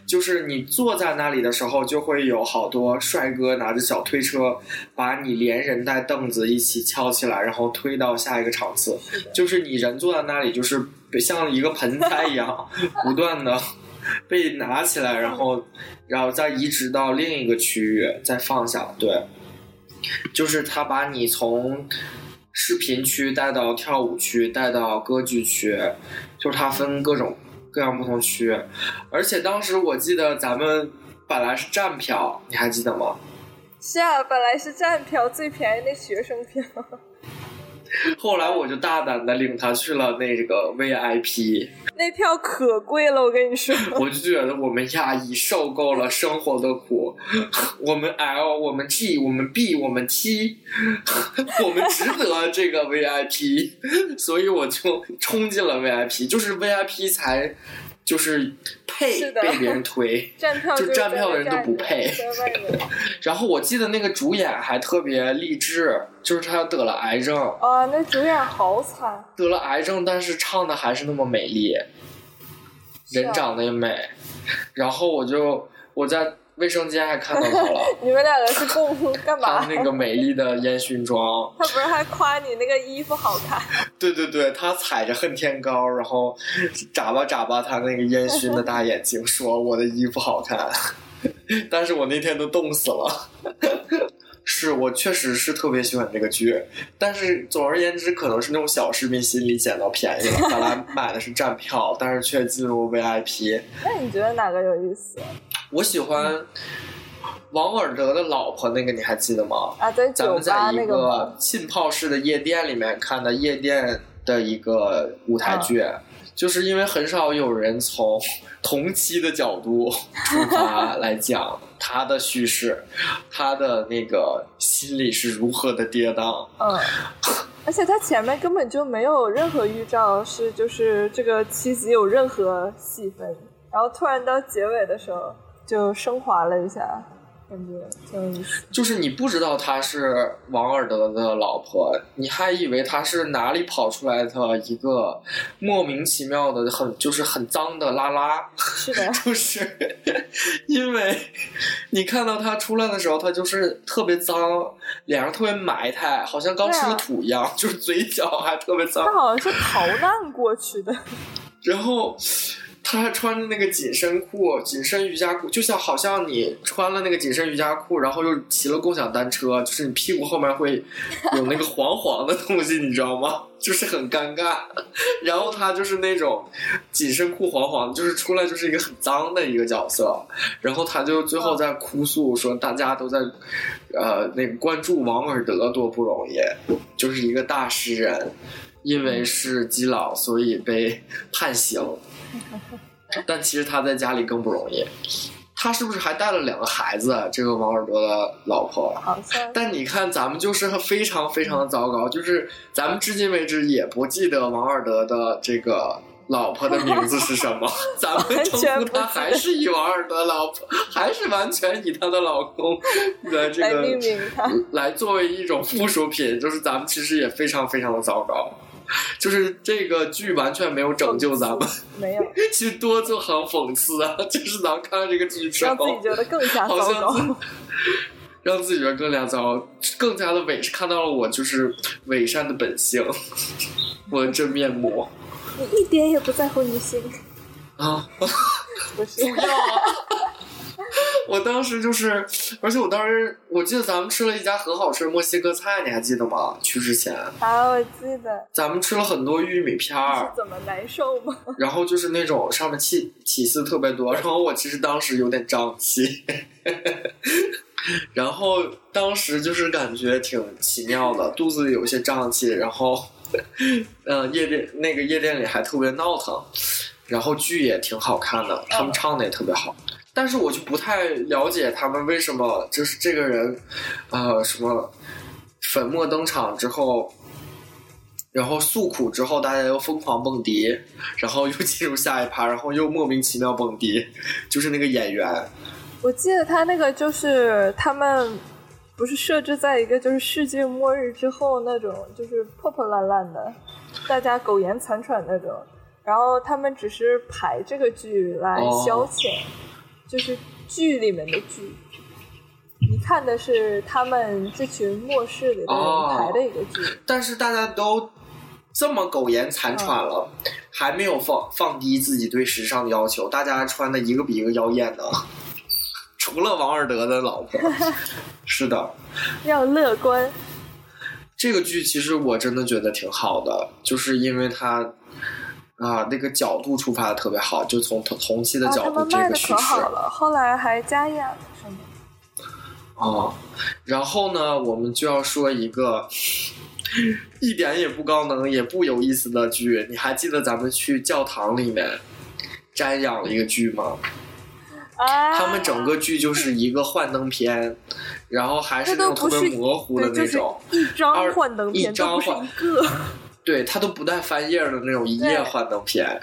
就是你坐在那里的时候，就会有好多帅哥拿着小推车把你连人带凳子一起翘起来，然后推到下一个场次，就是你人坐在那里，就是像一个盆栽一样，<laughs> 不断的。<laughs> 被拿起来，然后，然后再移植到另一个区域，再放下。对，就是他把你从视频区带到跳舞区，带到歌剧区，就是他分各种各样不同区。而且当时我记得咱们本来是站票，你还记得吗？是啊，本来是站票，最便宜的学生票。<laughs> 后来我就大胆的领他去了那个 VIP，那票可贵了，我跟你说。<laughs> 我就觉得我们亚裔受够了生活的苦，<laughs> 我们 L，我们 G，我们 B，我们 T，我们值得这个 VIP，所以我就冲进了 VIP，就是 VIP 才。就是配被别人推，<laughs> 就站票的人都不配。<laughs> 然后我记得那个主演还特别励志，就是他得了癌症。啊，那主演好惨。得了癌症，但是唱的还是那么美丽，人长得也美。然后我就我在。卫生间还看到他了，<laughs> 你们两个是共干嘛？他那个美丽的烟熏妆，他不是还夸你那个衣服好看？<laughs> 对对对，他踩着恨天高，然后 <laughs> 眨巴眨巴他那个烟熏的大眼睛，说我的衣服好看。但是我那天都冻死了。是我确实是特别喜欢这个剧，但是总而言之，可能是那种小市民心里捡到便宜了。本来 <laughs> 买的是站票，但是却进入 VIP。那你觉得哪个有意思？我喜欢王尔德的老婆，那个你还记得吗？啊，对咱们在一个浸泡式的夜店里面看的夜店的一个舞台剧，就是因为很少有人从同期的角度 <laughs> 出发来讲他的叙事，他的那个心理是如何的跌宕。嗯，而且他前面根本就没有任何预兆，是就是这个七集有任何戏份，然后突然到结尾的时候。就升华了一下，感觉挺有意思。就是你不知道她是王尔德的老婆，你还以为她是哪里跑出来的一个莫名其妙的、很就是很脏的拉拉。是的，<laughs> 就是因为你看到她出来的时候，她就是特别脏，脸上特别埋汰，好像刚吃了土一样，就是嘴角还特别脏。她好像是逃难过去的。<laughs> 然后。他还穿着那个紧身裤、紧身瑜伽裤，就像好像你穿了那个紧身瑜伽裤，然后又骑了共享单车，就是你屁股后面会有那个黄黄的东西，你知道吗？就是很尴尬。然后他就是那种紧身裤黄黄，就是出来就是一个很脏的一个角色。然后他就最后在哭诉说，大家都在呃那个关注王尔德多不容易，就是一个大诗人，因为是基佬，所以被判刑。但其实他在家里更不容易，他是不是还带了两个孩子？这个王尔德的老婆。但你看，咱们就是非常非常的糟糕，就是咱们至今为止也不记得王尔德的这个老婆的名字是什么，<laughs> 咱们称呼他还是以王尔德老婆，还是完全以他的老公的这个来作为一种附属品，就是咱们其实也非常非常的糟糕。就是这个剧完全没有拯救咱们，没有 <laughs> 其实多就很讽刺啊！<laughs> 就是咱们看了这个剧之让自己后，觉得更加糟好像糕。让自己觉得更加糟，更加的伪，看到了我就是伪善的本性，<laughs> 我的真面目你一点也不在乎女性，啊！不是？我当时就是，而且我当时我记得咱们吃了一家很好吃的墨西哥菜，你还记得吗？去之前啊，我记得咱们吃了很多玉米片是儿，怎么难受吗？然后就是那种上面起起司特别多，然后我其实当时有点胀气，<laughs> 然后当时就是感觉挺奇妙的，肚子里有些胀气，然后，嗯、夜店那个夜店里还特别闹腾，然后剧也挺好看的，他们唱的也特别好。但是我就不太了解他们为什么就是这个人，呃，什么粉墨登场之后，然后诉苦之后，大家又疯狂蹦迪，然后又进入下一趴，然后又莫名其妙蹦迪，就是那个演员，我记得他那个就是他们不是设置在一个就是世界末日之后那种就是破破烂烂的，大家苟延残喘那种，然后他们只是排这个剧来哦消遣，就是剧里面的剧。你看的是他们这群末世里的哦人排的一个剧，但是大家都这么苟延残喘了，还没有放放低自己对时尚的要求，大家穿的一个比一个妖艳的，除了王尔德的老婆，<laughs> 是的。<laughs> 要乐观。这个剧其实我真的觉得挺好的，就是因为它啊那个角度出发的特别好，就从同同期的啊，角度、这个叙卖的可好事了，后来还加演了什么？哦。然后呢，我们就要说一个一点也不高能也不有意思的剧。你还记得咱们去教堂里面瞻仰了一个剧吗？啊，他们整个剧就是一个幻灯片，然后还是那种特别模糊的对，就是那种。一张幻灯片，一张幻一个。对，它都不带翻页的那种一页幻灯片，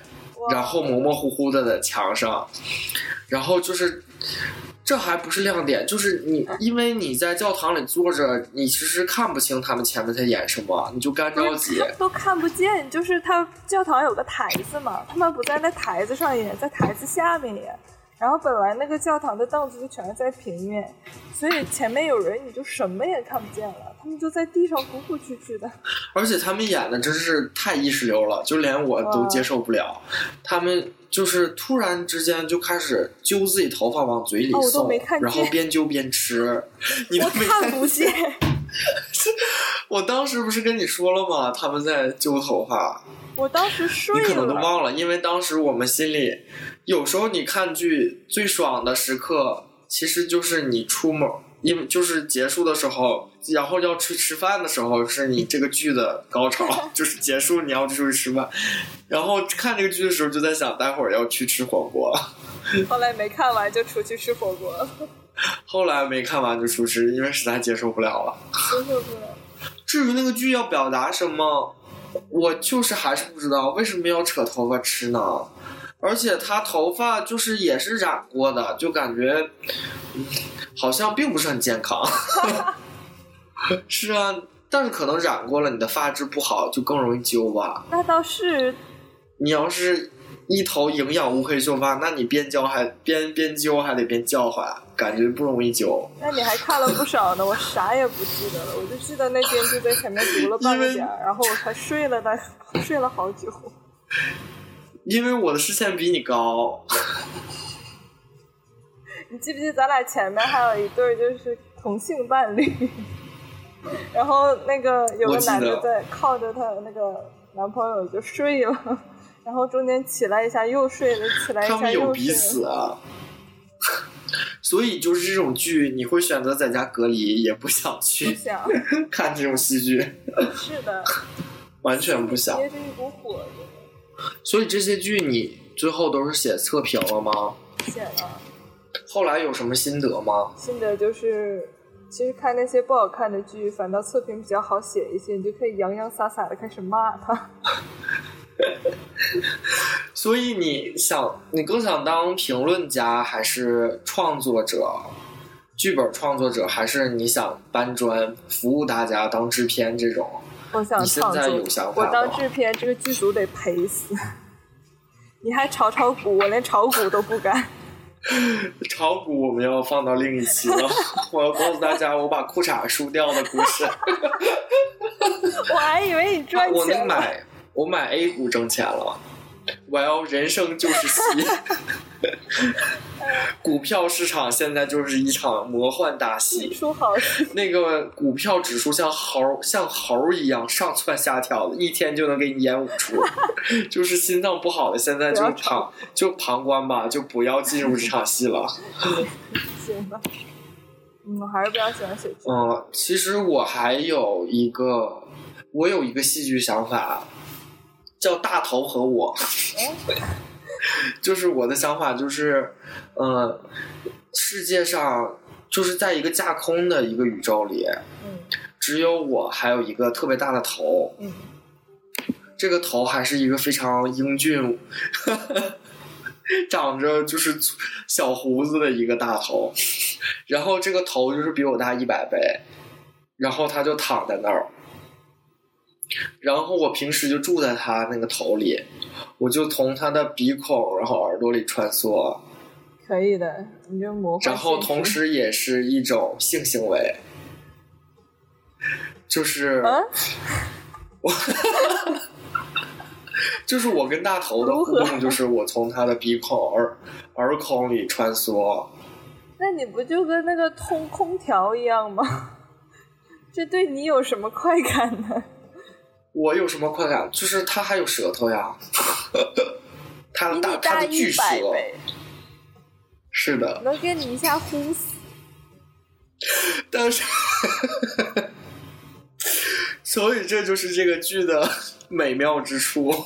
然后模模糊糊的在墙上，然后就是。这还不是亮点，就是你，因为你在教堂里坐着，你其实看不清他们前面在演什么，你就干着急。都看不见，就是他教堂有个台子嘛，他们不在那台子上演，在台子下面演。然后本来那个教堂的凳子就全是在平面，所以前面有人你就什么也看不见了，他们就在地上鼓鼓蛐蛐的。而且他们演的真是太意识流了，就连我都接受不了。他们就是突然之间就开始揪自己头发往嘴里送，然后边揪边吃。<laughs> 你都我没看不见，我当时不是跟你说了吗？他们在揪头发，我当时睡你可能都。忘了，因为当时我们心里有时候你看剧最爽的时刻，其实就是你出门，因为就是结束的时候，然后要去吃饭的时候，是你这个剧的高潮，<laughs> 就是结束你要出去吃饭，然后看这个剧的时候就在想，待会儿要去吃火锅。后来没看完就出去吃火锅了，<laughs> 后来没看完就出去，因为实在接受不了了。<laughs> 接受不了。至于那个剧要表达什么，我就是还是不知道为什么要扯头发吃呢？而且他头发就是也是染过的，就感觉、嗯好像并不是很健康。<laughs> <laughs> 是啊，但是可能染过了，你的发质不好，就更容易揪吧。那倒是，你要是一头营养乌黑秀发，那你边教还边边揪还得边叫唤，感觉不容易揪。那你还看了不少呢，我啥也不记得了，我就记得那天就在前面读了半个点，然后我才睡了大 <laughs> 睡了好久。因为我的视线比你高，<laughs> 你记不记得咱俩前面还有一对就是同性伴侣？<laughs> 然后那个有个男的在靠着他那个男朋友就睡了，<laughs> 然后中间起来一下又睡了，起来一下又们有彼。此啊。所以就是这种剧，你会选择在家隔离，也不想不去想，看这种戏剧，是的，完全不想。憋着一股火所以这些剧你最后都是写测评了吗？写了。后来有什么心得吗？心得就是，其实看那些不好看的剧，反倒测评比较好写一些，你就可以洋洋洒洒的开始骂他。<laughs> 所以你想，你更想当评论家，还是创作者、剧本创作者，还是你想搬砖服务大家当制片这种？我想现创作在有想，法我当制片，这个剧组得赔死。<laughs> 你还炒炒股，我连炒股都不敢。<laughs> 炒股我们要放到另一期了。我要告诉大家，我把裤衩输掉的故事。<laughs> 我还以为你赚我钱了。能买，我买 A 股挣钱了。我要人生就是戏。<laughs> 股票市场现在就是一场魔幻大戏。说好是 <laughs> 那个股票指数像猴像猴一样上蹿下跳的，一天就能给你演五出。<laughs> 就是心脏不好的，现在就旁就旁观吧，就不要进入这场戏了。行吧。嗯，我还是比较喜欢写剧。嗯，其实我还有一个，我有一个戏剧想法，叫大头和我。就是我的想法就是，呃，世界上就是在一个架空的一个宇宙里，嗯只有我还有一个特别大的头，嗯，这个头还是一个非常英俊，<laughs> 长着就是小胡子的一个大头，然后这个头就是比我大一百倍，然后他就躺在那儿，然后我平时就住在他那个头里，我就从他的鼻孔然后耳朵里穿梭，可以的，你就模仿。然后同，时也是一种性行为，就是。啊，<laughs> 就是我跟大头的互动，就是我从他的鼻孔、耳耳孔里穿梭。<laughs> 那你不就跟那个通空调一样吗？<laughs> 这对你有什么快感呢？我有什么快感？就是他还有舌头呀，他的大他的巨舌，是的，能给你一下呼死。<laughs> 但是，所以这就是这个剧的美妙之处。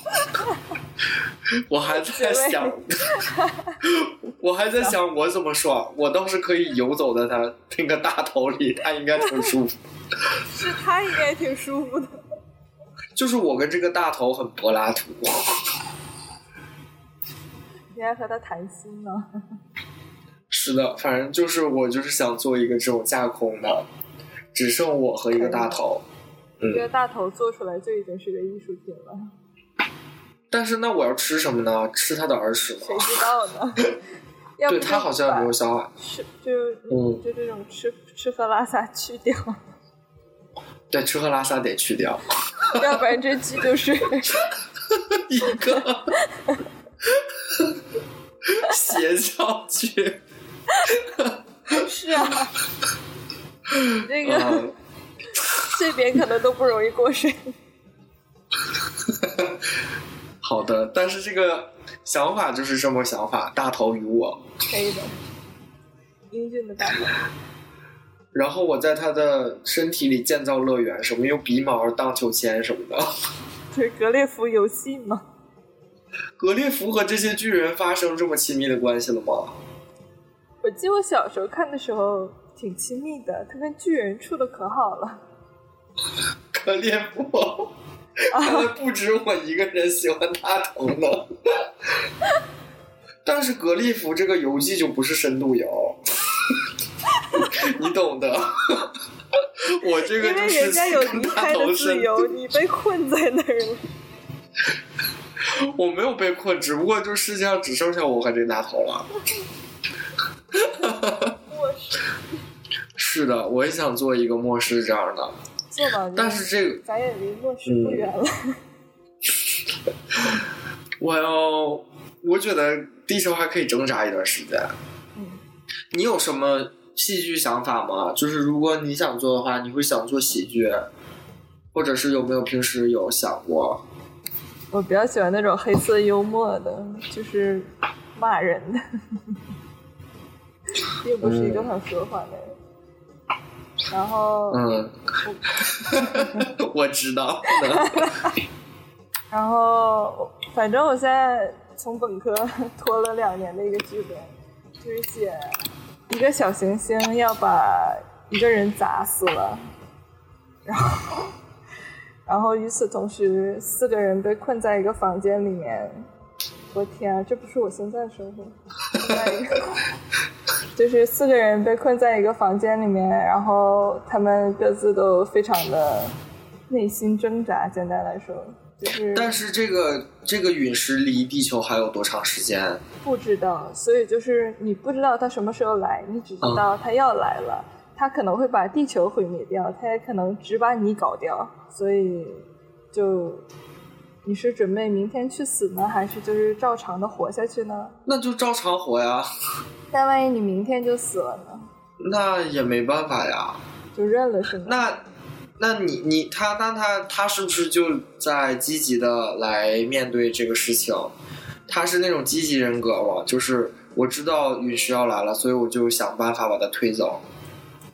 我还在 <laughs> 想，<laughs> 我还在想我怎么爽，我倒是可以游走在他那个大头里，他应该挺舒服。是他应该挺舒服的。就是我跟这个大头很柏拉图。<laughs> 你还和他谈心呢？<laughs> 是的，反正就是我就是想做一个这种架空的，只剩我和一个大头。嗯这个大头做出来就已经是个艺术品了，但是那我要吃什么呢？吃他的耳屎吗？谁知道呢？<laughs> 对他好像没有把想法。吃就嗯就这种吃吃喝拉撒去掉，对，吃喝拉撒得去掉 <laughs> 要不然这鸡就是 <laughs> 一个 <laughs> 邪教剧。是啊，这个、嗯，这边可能都不容易过审。好的，但是这个想法就是这么想法，大头与我。可以的，英俊的大头，然后我在他的身体里建造乐园，什么用鼻毛荡秋千什么的。对格列佛游戏吗？<laughs> 格列佛和这些巨人发生这么亲密的关系了吗？我记得我小时候看的时候挺亲密的，他跟巨人处的可好了。<laughs> 格列佛，<laughs> 看来不止我一个人喜欢大头呢。但是格列佛这个游戏就不是深度游，<laughs> 你懂的。<laughs> 我这个因为就是人家有离开的自由，你被困在那儿了。我没有被困，只不过就世界上只剩下我和这大头了。<laughs> 是的，我也想做一个末世这样的，做吧，但是这个咱也离末世不远了。我要，我觉得地球还可以挣扎一段时间。嗯，你有什么戏剧想法吗？就是如果你想做的话，你会想做喜剧，或者是有没有平时有想过？我比较喜欢那种黑色幽默的，就是骂人的，<laughs> 并不是一个很和缓的人。然后，嗯，我知道。<laughs> 然后，反正我现在从本科 <laughs> 拖了两年的一个剧本，就是写一个小行星要把一个人砸死了，然后，<laughs> 然后与此同时，四个人被困在一个房间里面。我天啊，这不是我现在的生活。<laughs> 就是四个人被困在一个房间里面，然后他们各自都非常的内心挣扎。简单来说，就是但是这个这个陨石离地球还有多长时间？不知道，所以就是你不知道它什么时候来，你只知道它要来了，它可能会把地球毁灭掉，它也可能只把你搞掉，所以就你是准备明天去死呢，还是就是照常的活下去呢？那就照常活呀，<laughs> 但万一你明天就死了呢？那也没办法呀。就认了是吗？那，那你你他那他他是不是就在积极的来面对这个事情？他是那种积极人格吗？就是我知道陨石要来了，所以我就想办法把它推走，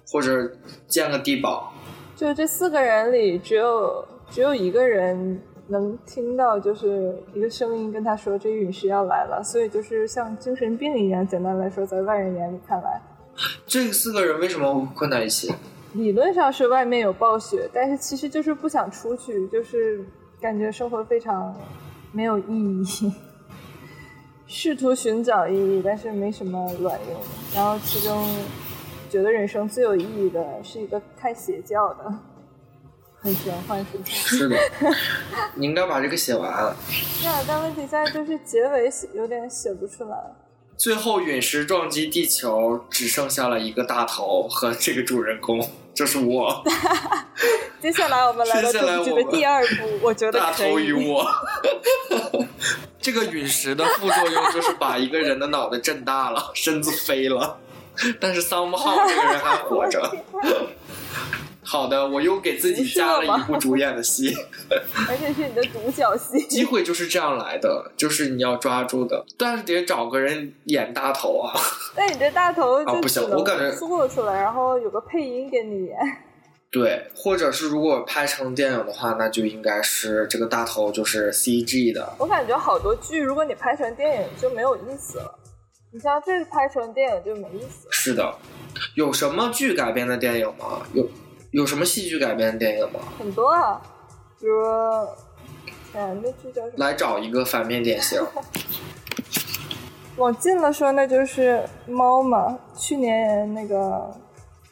或者建个地堡。就这四个人里，只有只有一个人能听到，就是一个声音跟他说这陨石要来了，所以就是像精神病一样。简单来说，在外人眼里看来，这四个人为什么会困在一起？理论上是外面有暴雪，但是其实就是不想出去，就是感觉生活非常没有意义，<laughs> 试图寻找意义，但是没什么卵用。然后其中觉得人生最有意义的是一个开邪教的，很玄幻是不是？是的，<laughs> 你应该把这个写完。是啊，但问题在就是结尾写有点写不出来。最后陨石撞击地球，只剩下了一个大头和这个主人公，就是我。<laughs> 接下来我们来到接下来这部剧我们的第二部，我觉得大。头与我。<laughs> 这个陨石的副作用就是把一个人的脑袋震大了，身子飞了，但是桑木浩这个人还活着。<laughs> 好的，我又给自己加了一部主演的戏，<laughs> 而且是你的独角戏。机会就是这样来的，就是你要抓住的，但是得找个人演大头啊。<laughs> 但你这大头啊不行我感觉做出来，然后有个配音给你演。对，或者是如果拍成电影的话，那就应该是这个大头就是 CG 的。我感觉好多剧，如果你拍成电影就没有意思了。你像这个拍成电影就没意思。是的，有什么剧改编的电影吗？有有什么戏剧改编的电影吗？很多啊，比如，前，那剧叫什么？来找一个反面典型。<laughs> 往近了说，那就是猫嘛。去年那个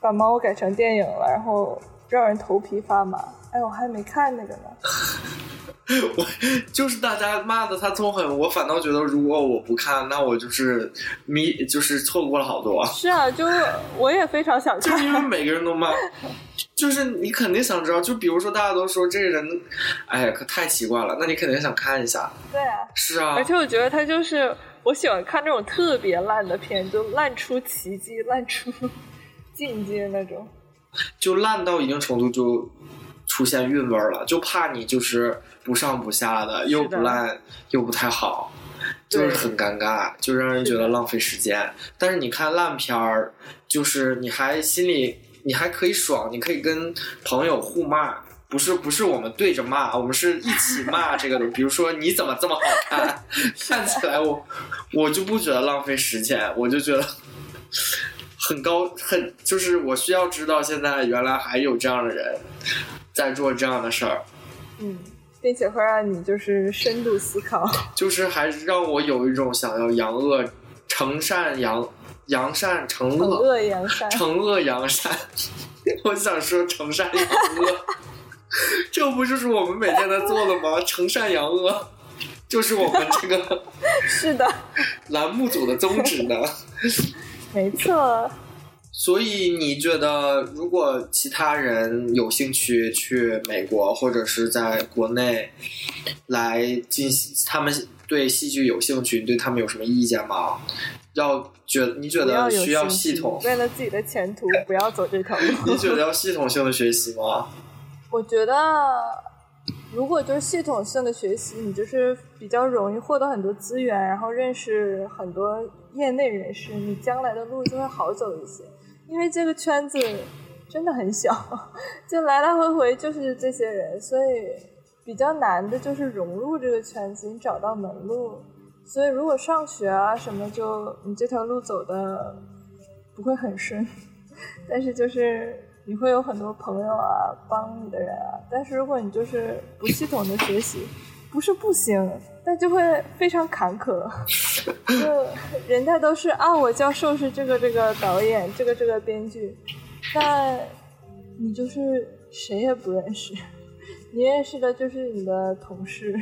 把猫改成电影了，然后让人头皮发麻。哎，我还没看那个呢。<laughs> <laughs> 我就是大家骂的他痛恨，我反倒觉得如果我不看，那我就是迷，就是错过了好多。是啊，就是我也非常想看就是因为。每个人都骂，<laughs> 就是你肯定想知道，就比如说大家都说这个人，哎呀，可太奇怪了，那你肯定想看一下。对啊，是啊而，且我觉得他就是我喜欢看那种特别烂的片，就烂出奇迹、烂出 <laughs> 境界那种。就烂到一定程度就出现韵味儿了，就怕你就是不上不下的，又不烂又不太好，就是很尴尬，就让人觉得浪费时间。但是你看烂片儿，就是你还心里你还可以爽，你可以跟朋友互骂。不是不是我们对着骂，我们是一起骂 <laughs> 这个的。比如说你怎么这么好看，<laughs> 看起来我我就不觉得浪费时间，我就觉得很高很就是我需要知道现在原来还有这样的人在做这样的事儿，嗯，并且会让你就是深度思考。<laughs> 就是还让我有一种想要扬恶惩善扬扬善惩恶扬善。惩恶扬善，<laughs> 我想说惩善扬恶，<laughs> 这不就是我们每天在做的吗？惩善扬恶，就是我们这个是的，栏目组的宗旨呢。没错。所以你觉得，如果其他人有兴趣去美国或者是在国内来进行，他们对戏剧有兴趣，你对他们有什么意见吗？要觉你觉得需要系统？为了自己的前途，不要走这条路。<laughs> 你觉得要系统性的学习吗？我觉得，如果就是系统性的学习，你就是比较容易获得很多资源，然后认识很多业内人士，你将来的路就会好走一些。因为这个圈子真的很小，<laughs> 就来来回回就是这些人，所以比较难的就是融入这个圈子，你找到门路。所以如果上学啊什么就，你这条路走的不会很顺，<laughs> 但是就是你会有很多朋友啊，帮你的人啊。但是如果你就是不系统的学习，不是不行，但就会非常坎坷。<laughs> 就人家都是啊，我教授是这个这个导演，这个这个编剧，但你就是谁也不认识，<laughs> 你认识的就是你的同事，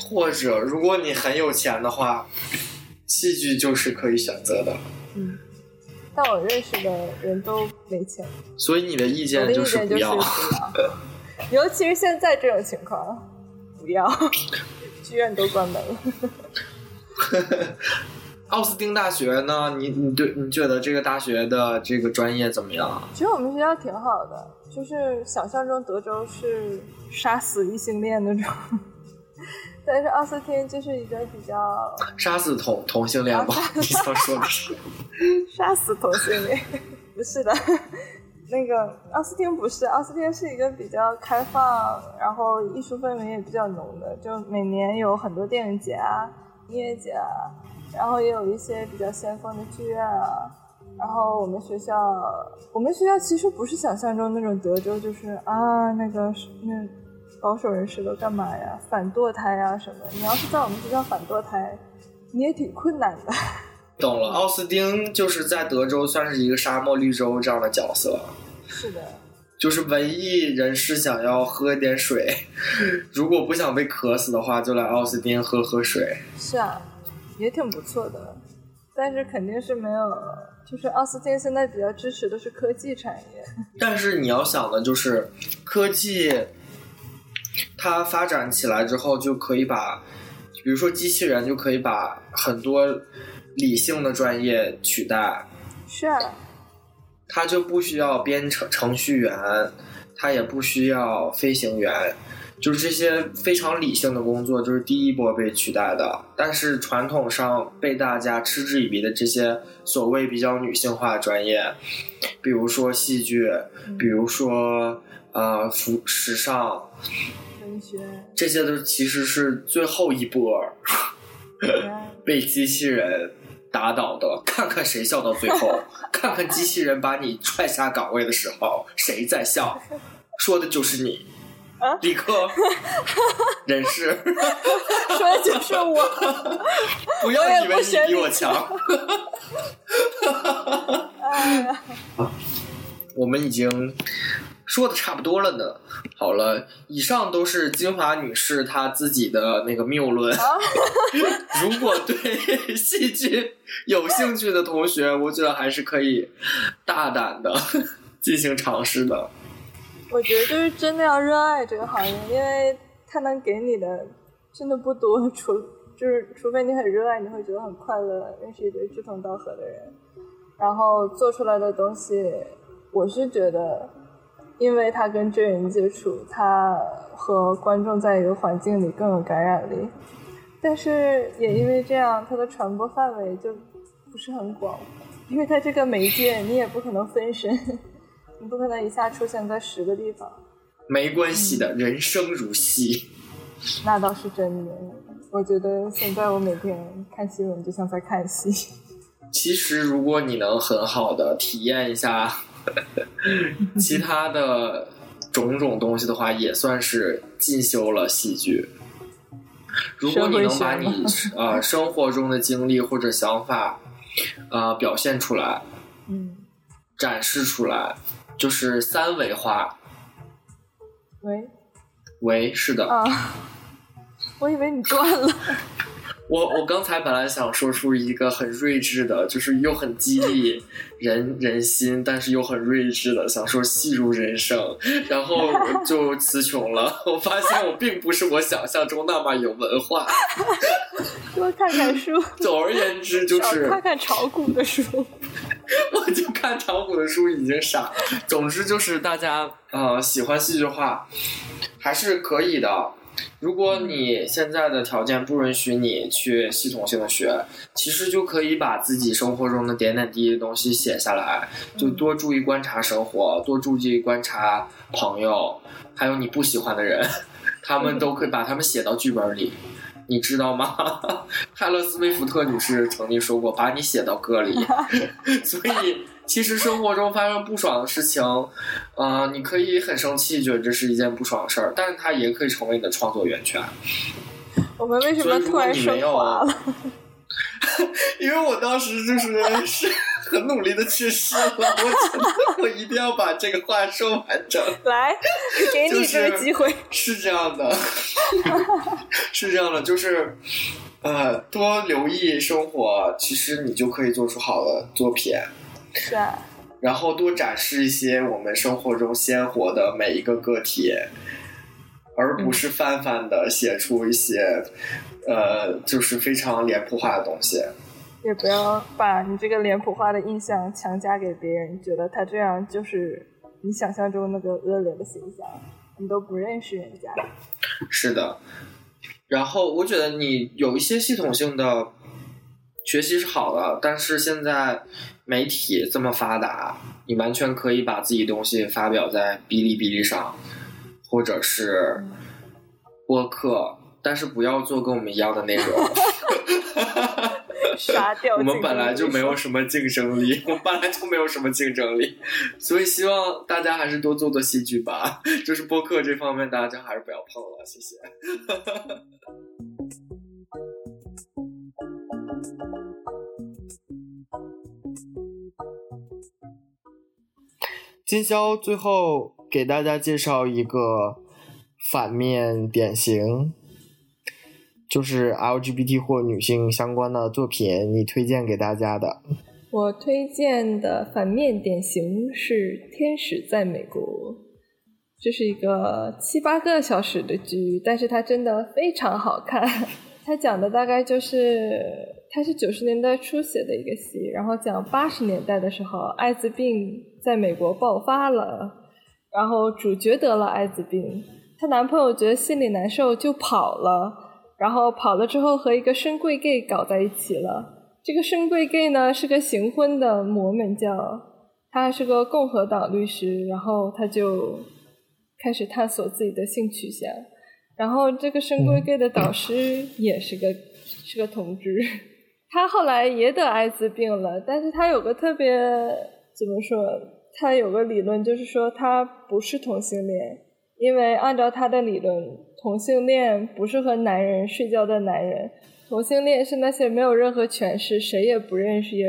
或者如果你很有钱的话，戏剧就是可以选择的。嗯，但我认识的人都没钱，所以你的意见就是不要。<laughs> 尤其是现在这种情况，不要，<laughs> 剧院都关门了。<laughs> 奥斯汀大学呢？你你对你觉得这个大学的这个专业怎么样？其实我们学校挺好的，就是想象中德州是杀死异性恋那种，<laughs> 但是奥斯汀就是一个比较杀死同同性恋吧？你想说的是？杀死同性恋，不是的，那个奥斯汀不是，奥斯汀是一个比较开放，然后艺术氛围也比较浓的，就每年有很多电影节啊、音乐节啊，然后也有一些比较先锋的剧院啊。然后我们学校，我们学校其实不是想象中那种德州，就是啊那个那保守人士都干嘛呀，反堕胎啊什么。你要是在我们学校反堕胎，你也挺困难的。懂了，奥斯汀就是在德州算是一个沙漠绿洲这样的角色，是的，就是文艺人士想要喝一点水，如果不想被渴死的话，就来奥斯汀喝喝水。是啊，也挺不错的，但是肯定是没有，就是奥斯汀现在比较支持的是科技产业。<laughs> 但是你要想的就是，科技它发展起来之后，就可以把，比如说机器人就可以把很多理性的专业取代，是。啊，它就不需要编程程序员，他也不需要飞行员。就是这些非常理性的工作，就是第一波被取代的。但是传统上被大家嗤之以鼻的这些所谓比较女性化的专业，比如说戏剧，比如说呃服时尚，文学，这些都其实是最后一波 <laughs> 被机器人打倒的。<laughs> 看看谁笑到最后，<laughs> 看看机器人把你踹下岗位的时候，谁在笑？<laughs> 说的就是你。啊理科人事，说的就是我。不要以为你比我强。我们已经说的差不多了呢。好了，以上都是金华女士她自己的那个谬论。<laughs> 如果对戏剧有兴趣的同学，我觉得还是可以大胆的 <laughs> 进行尝试的。我觉得就是真的要热爱这个行业，因为它能给你的真的不多，除就是除非你很热爱，你会觉得很快乐，认识一堆志同道合的人，然后做出来的东西，我是觉得，因为他跟真人接触，他和观众在一个环境里更有感染力，但是也因为这样，它的传播范围就不是很广，因为它这个媒介你也不可能分身。你不可能一下出现在十个地方，没关系的，人生如戏。那倒是真的。我觉得现在我每天看新闻就像在看戏。其实，如果你能很好的体验一下 <laughs> 其他的种种东西的话，也算是进修了戏剧。如果你能把你呃生活中的经历或者想法呃表现出来，嗯，展示出来，就是三维化。喂，喂，是的。啊，我以为你断了。我我刚才本来想说出一个很睿智的，就是又很激励人人心，但是又很睿智的，想说戏如人生，然后就词穷了。我发现我并不是我想象中那么有文化。多看看书。总而言之，就是看看炒股的书。<laughs> 我就看炒股的书已经傻。总之就是大家呃喜欢戏剧化，还是可以的。如果你现在的条件不允许你去系统性的学，其实就可以把自己生活中的点点滴滴的东西写下来，就多注意观察生活，多注意观察朋友，还有你不喜欢的人，他们都可以把他们写到剧本里，你知道吗？<laughs> 泰勒斯威夫特女士曾经说过，把你写到歌里 <laughs> <laughs> 所以。其实生活中发生不爽的事情，呃，你可以很生气，觉得这是一件不爽的事儿，但是它也可以成为你的创作源泉。我们为什么突然升华了？<laughs> 因为我当时就是是很努力的去试了，我觉得我一定要把这个话说完整。<laughs> 来，给你这个机会。是这样的，<laughs> 是这样的，就是呃，多留意生活，其实你就可以做出好的作品。是啊。然后多展示一些我们生活中鲜活的每一个个体，而不是泛泛的写出一些呃，就是非常脸谱化的东西。也不要把你这个脸谱化的印象强加给别人，觉得他这样就是你想象中那个恶劣的形象，你都不认识人家。是的，然后我觉得你有一些系统性的学习是好的，但是现在媒体这么发达，你完全可以把自己东西发表在哔哩哔哩上，或者是播客，但是不要做跟我们一样的内容。<laughs> 我们本来就没有什么竞争力，我本来就没有什么竞争力，所以希望大家还是多做做戏剧吧。就是播客这方面，大家还是不要碰了，谢谢。金宵最后给大家介绍一个反面典型。就是 LGBT 或女性相关的作品，你推荐给大家的。我推荐的反面典型是《天使在美国》，这是一个七八个小时的剧，但是它真的非常好看。它讲的大概就是，它是九十年代初写的一个戏，然后讲八十年代的时候，艾滋病在美国爆发了，然后主角得了艾滋病，她男朋友觉得心里难受就跑了。然后跑了之后和一个深柜 gay 搞在一起了。这个深柜 gay 呢是个行婚的摩门教，他是个共和党律师。然后他就开始探索自己的性取向。然后这个深柜 gay 的导师也是个是个同志，他后来也得艾滋病了。但是他有个特别怎么说？他有个理论就是说他不是同性恋，因为按照他的理论。同性恋不是和男人睡觉的男人，同性恋是那些没有任何权势、谁也不认识、也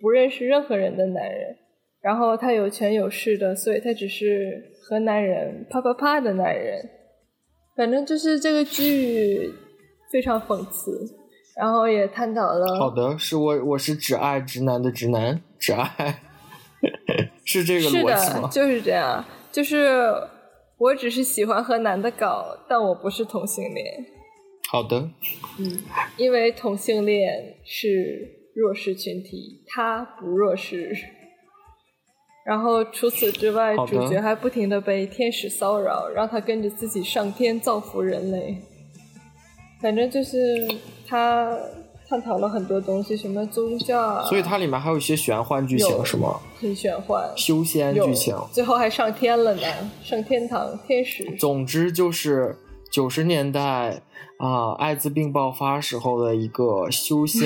不认识任何人的男人。然后他有权有势的，所以他只是和男人啪啪啪的男人。反正就是这个剧非常讽刺，然后也探讨了。好的，是我我是只爱直男的直男，只爱是这个逻辑吗？<laughs> 就是这样，就是。我只是喜欢和男的搞，但我不是同性恋。好的。嗯，因为同性恋是弱势群体，他不弱势。然后除此之外，主角还不停的被天使骚扰，让他跟着自己上天造福人类。反正就是他。探讨了很多东西，什么宗教啊，所以它里面还有一些玄幻剧情，是吗？很玄幻，修仙剧情，最后还上天了呢，上天堂，天使。总之就是九十年代啊，艾滋病爆发时候的一个修仙，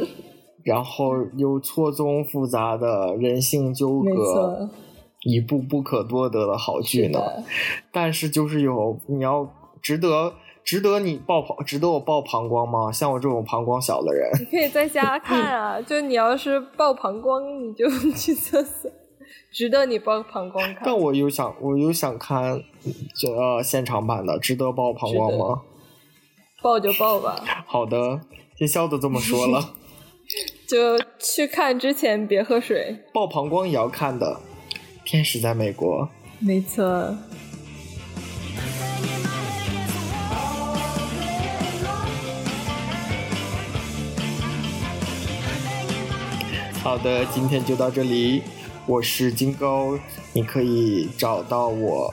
<laughs> 然后又错综复杂的人性纠葛，一部不可多得的好剧呢。但是就是有你要值得。值得你爆膀，值得我爆膀胱吗？像我这种膀胱小的人，你可以在家看啊。<laughs> 就你要是爆膀胱，你就去厕所。值得你爆膀胱看。但我又想，我又想看这个现场版的，值得爆膀胱吗？爆就爆吧。好的，天笑都这么说了，<laughs> 就去看之前别喝水。爆膀胱也要看的，天使在美国。没错。好的，今天就到这里。我是金钩，你可以找到我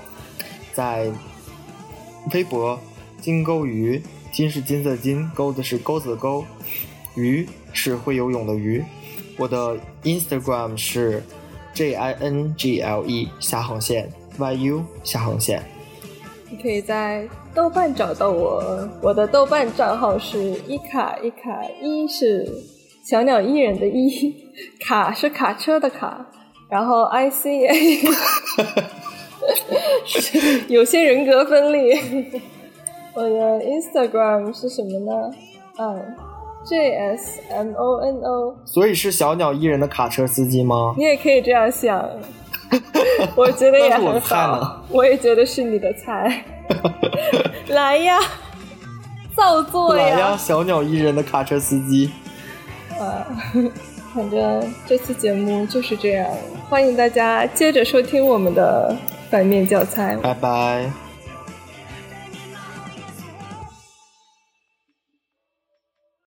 在微博“金钩鱼”，金是金色金，钩子是钩子的钩，鱼是会游泳的鱼。我的 Instagram 是 J I N G L E 下横线 Y U 下横线。你可以在豆瓣找到我，我的豆瓣账号是一卡一卡一是。小鸟依人的依，卡是卡车的卡，然后 I C A，<laughs> 有些人格分裂。我的 Instagram 是什么呢？嗯 J S M O N O，所以是小鸟依人的卡车司机吗？你也可以这样想，<laughs> 我觉得也很好，我也觉得是你的菜。<laughs> 来呀，造作来呀，小鸟依人的卡车司机。啊，反正这期节目就是这样，欢迎大家接着收听我们的反面教材。拜拜。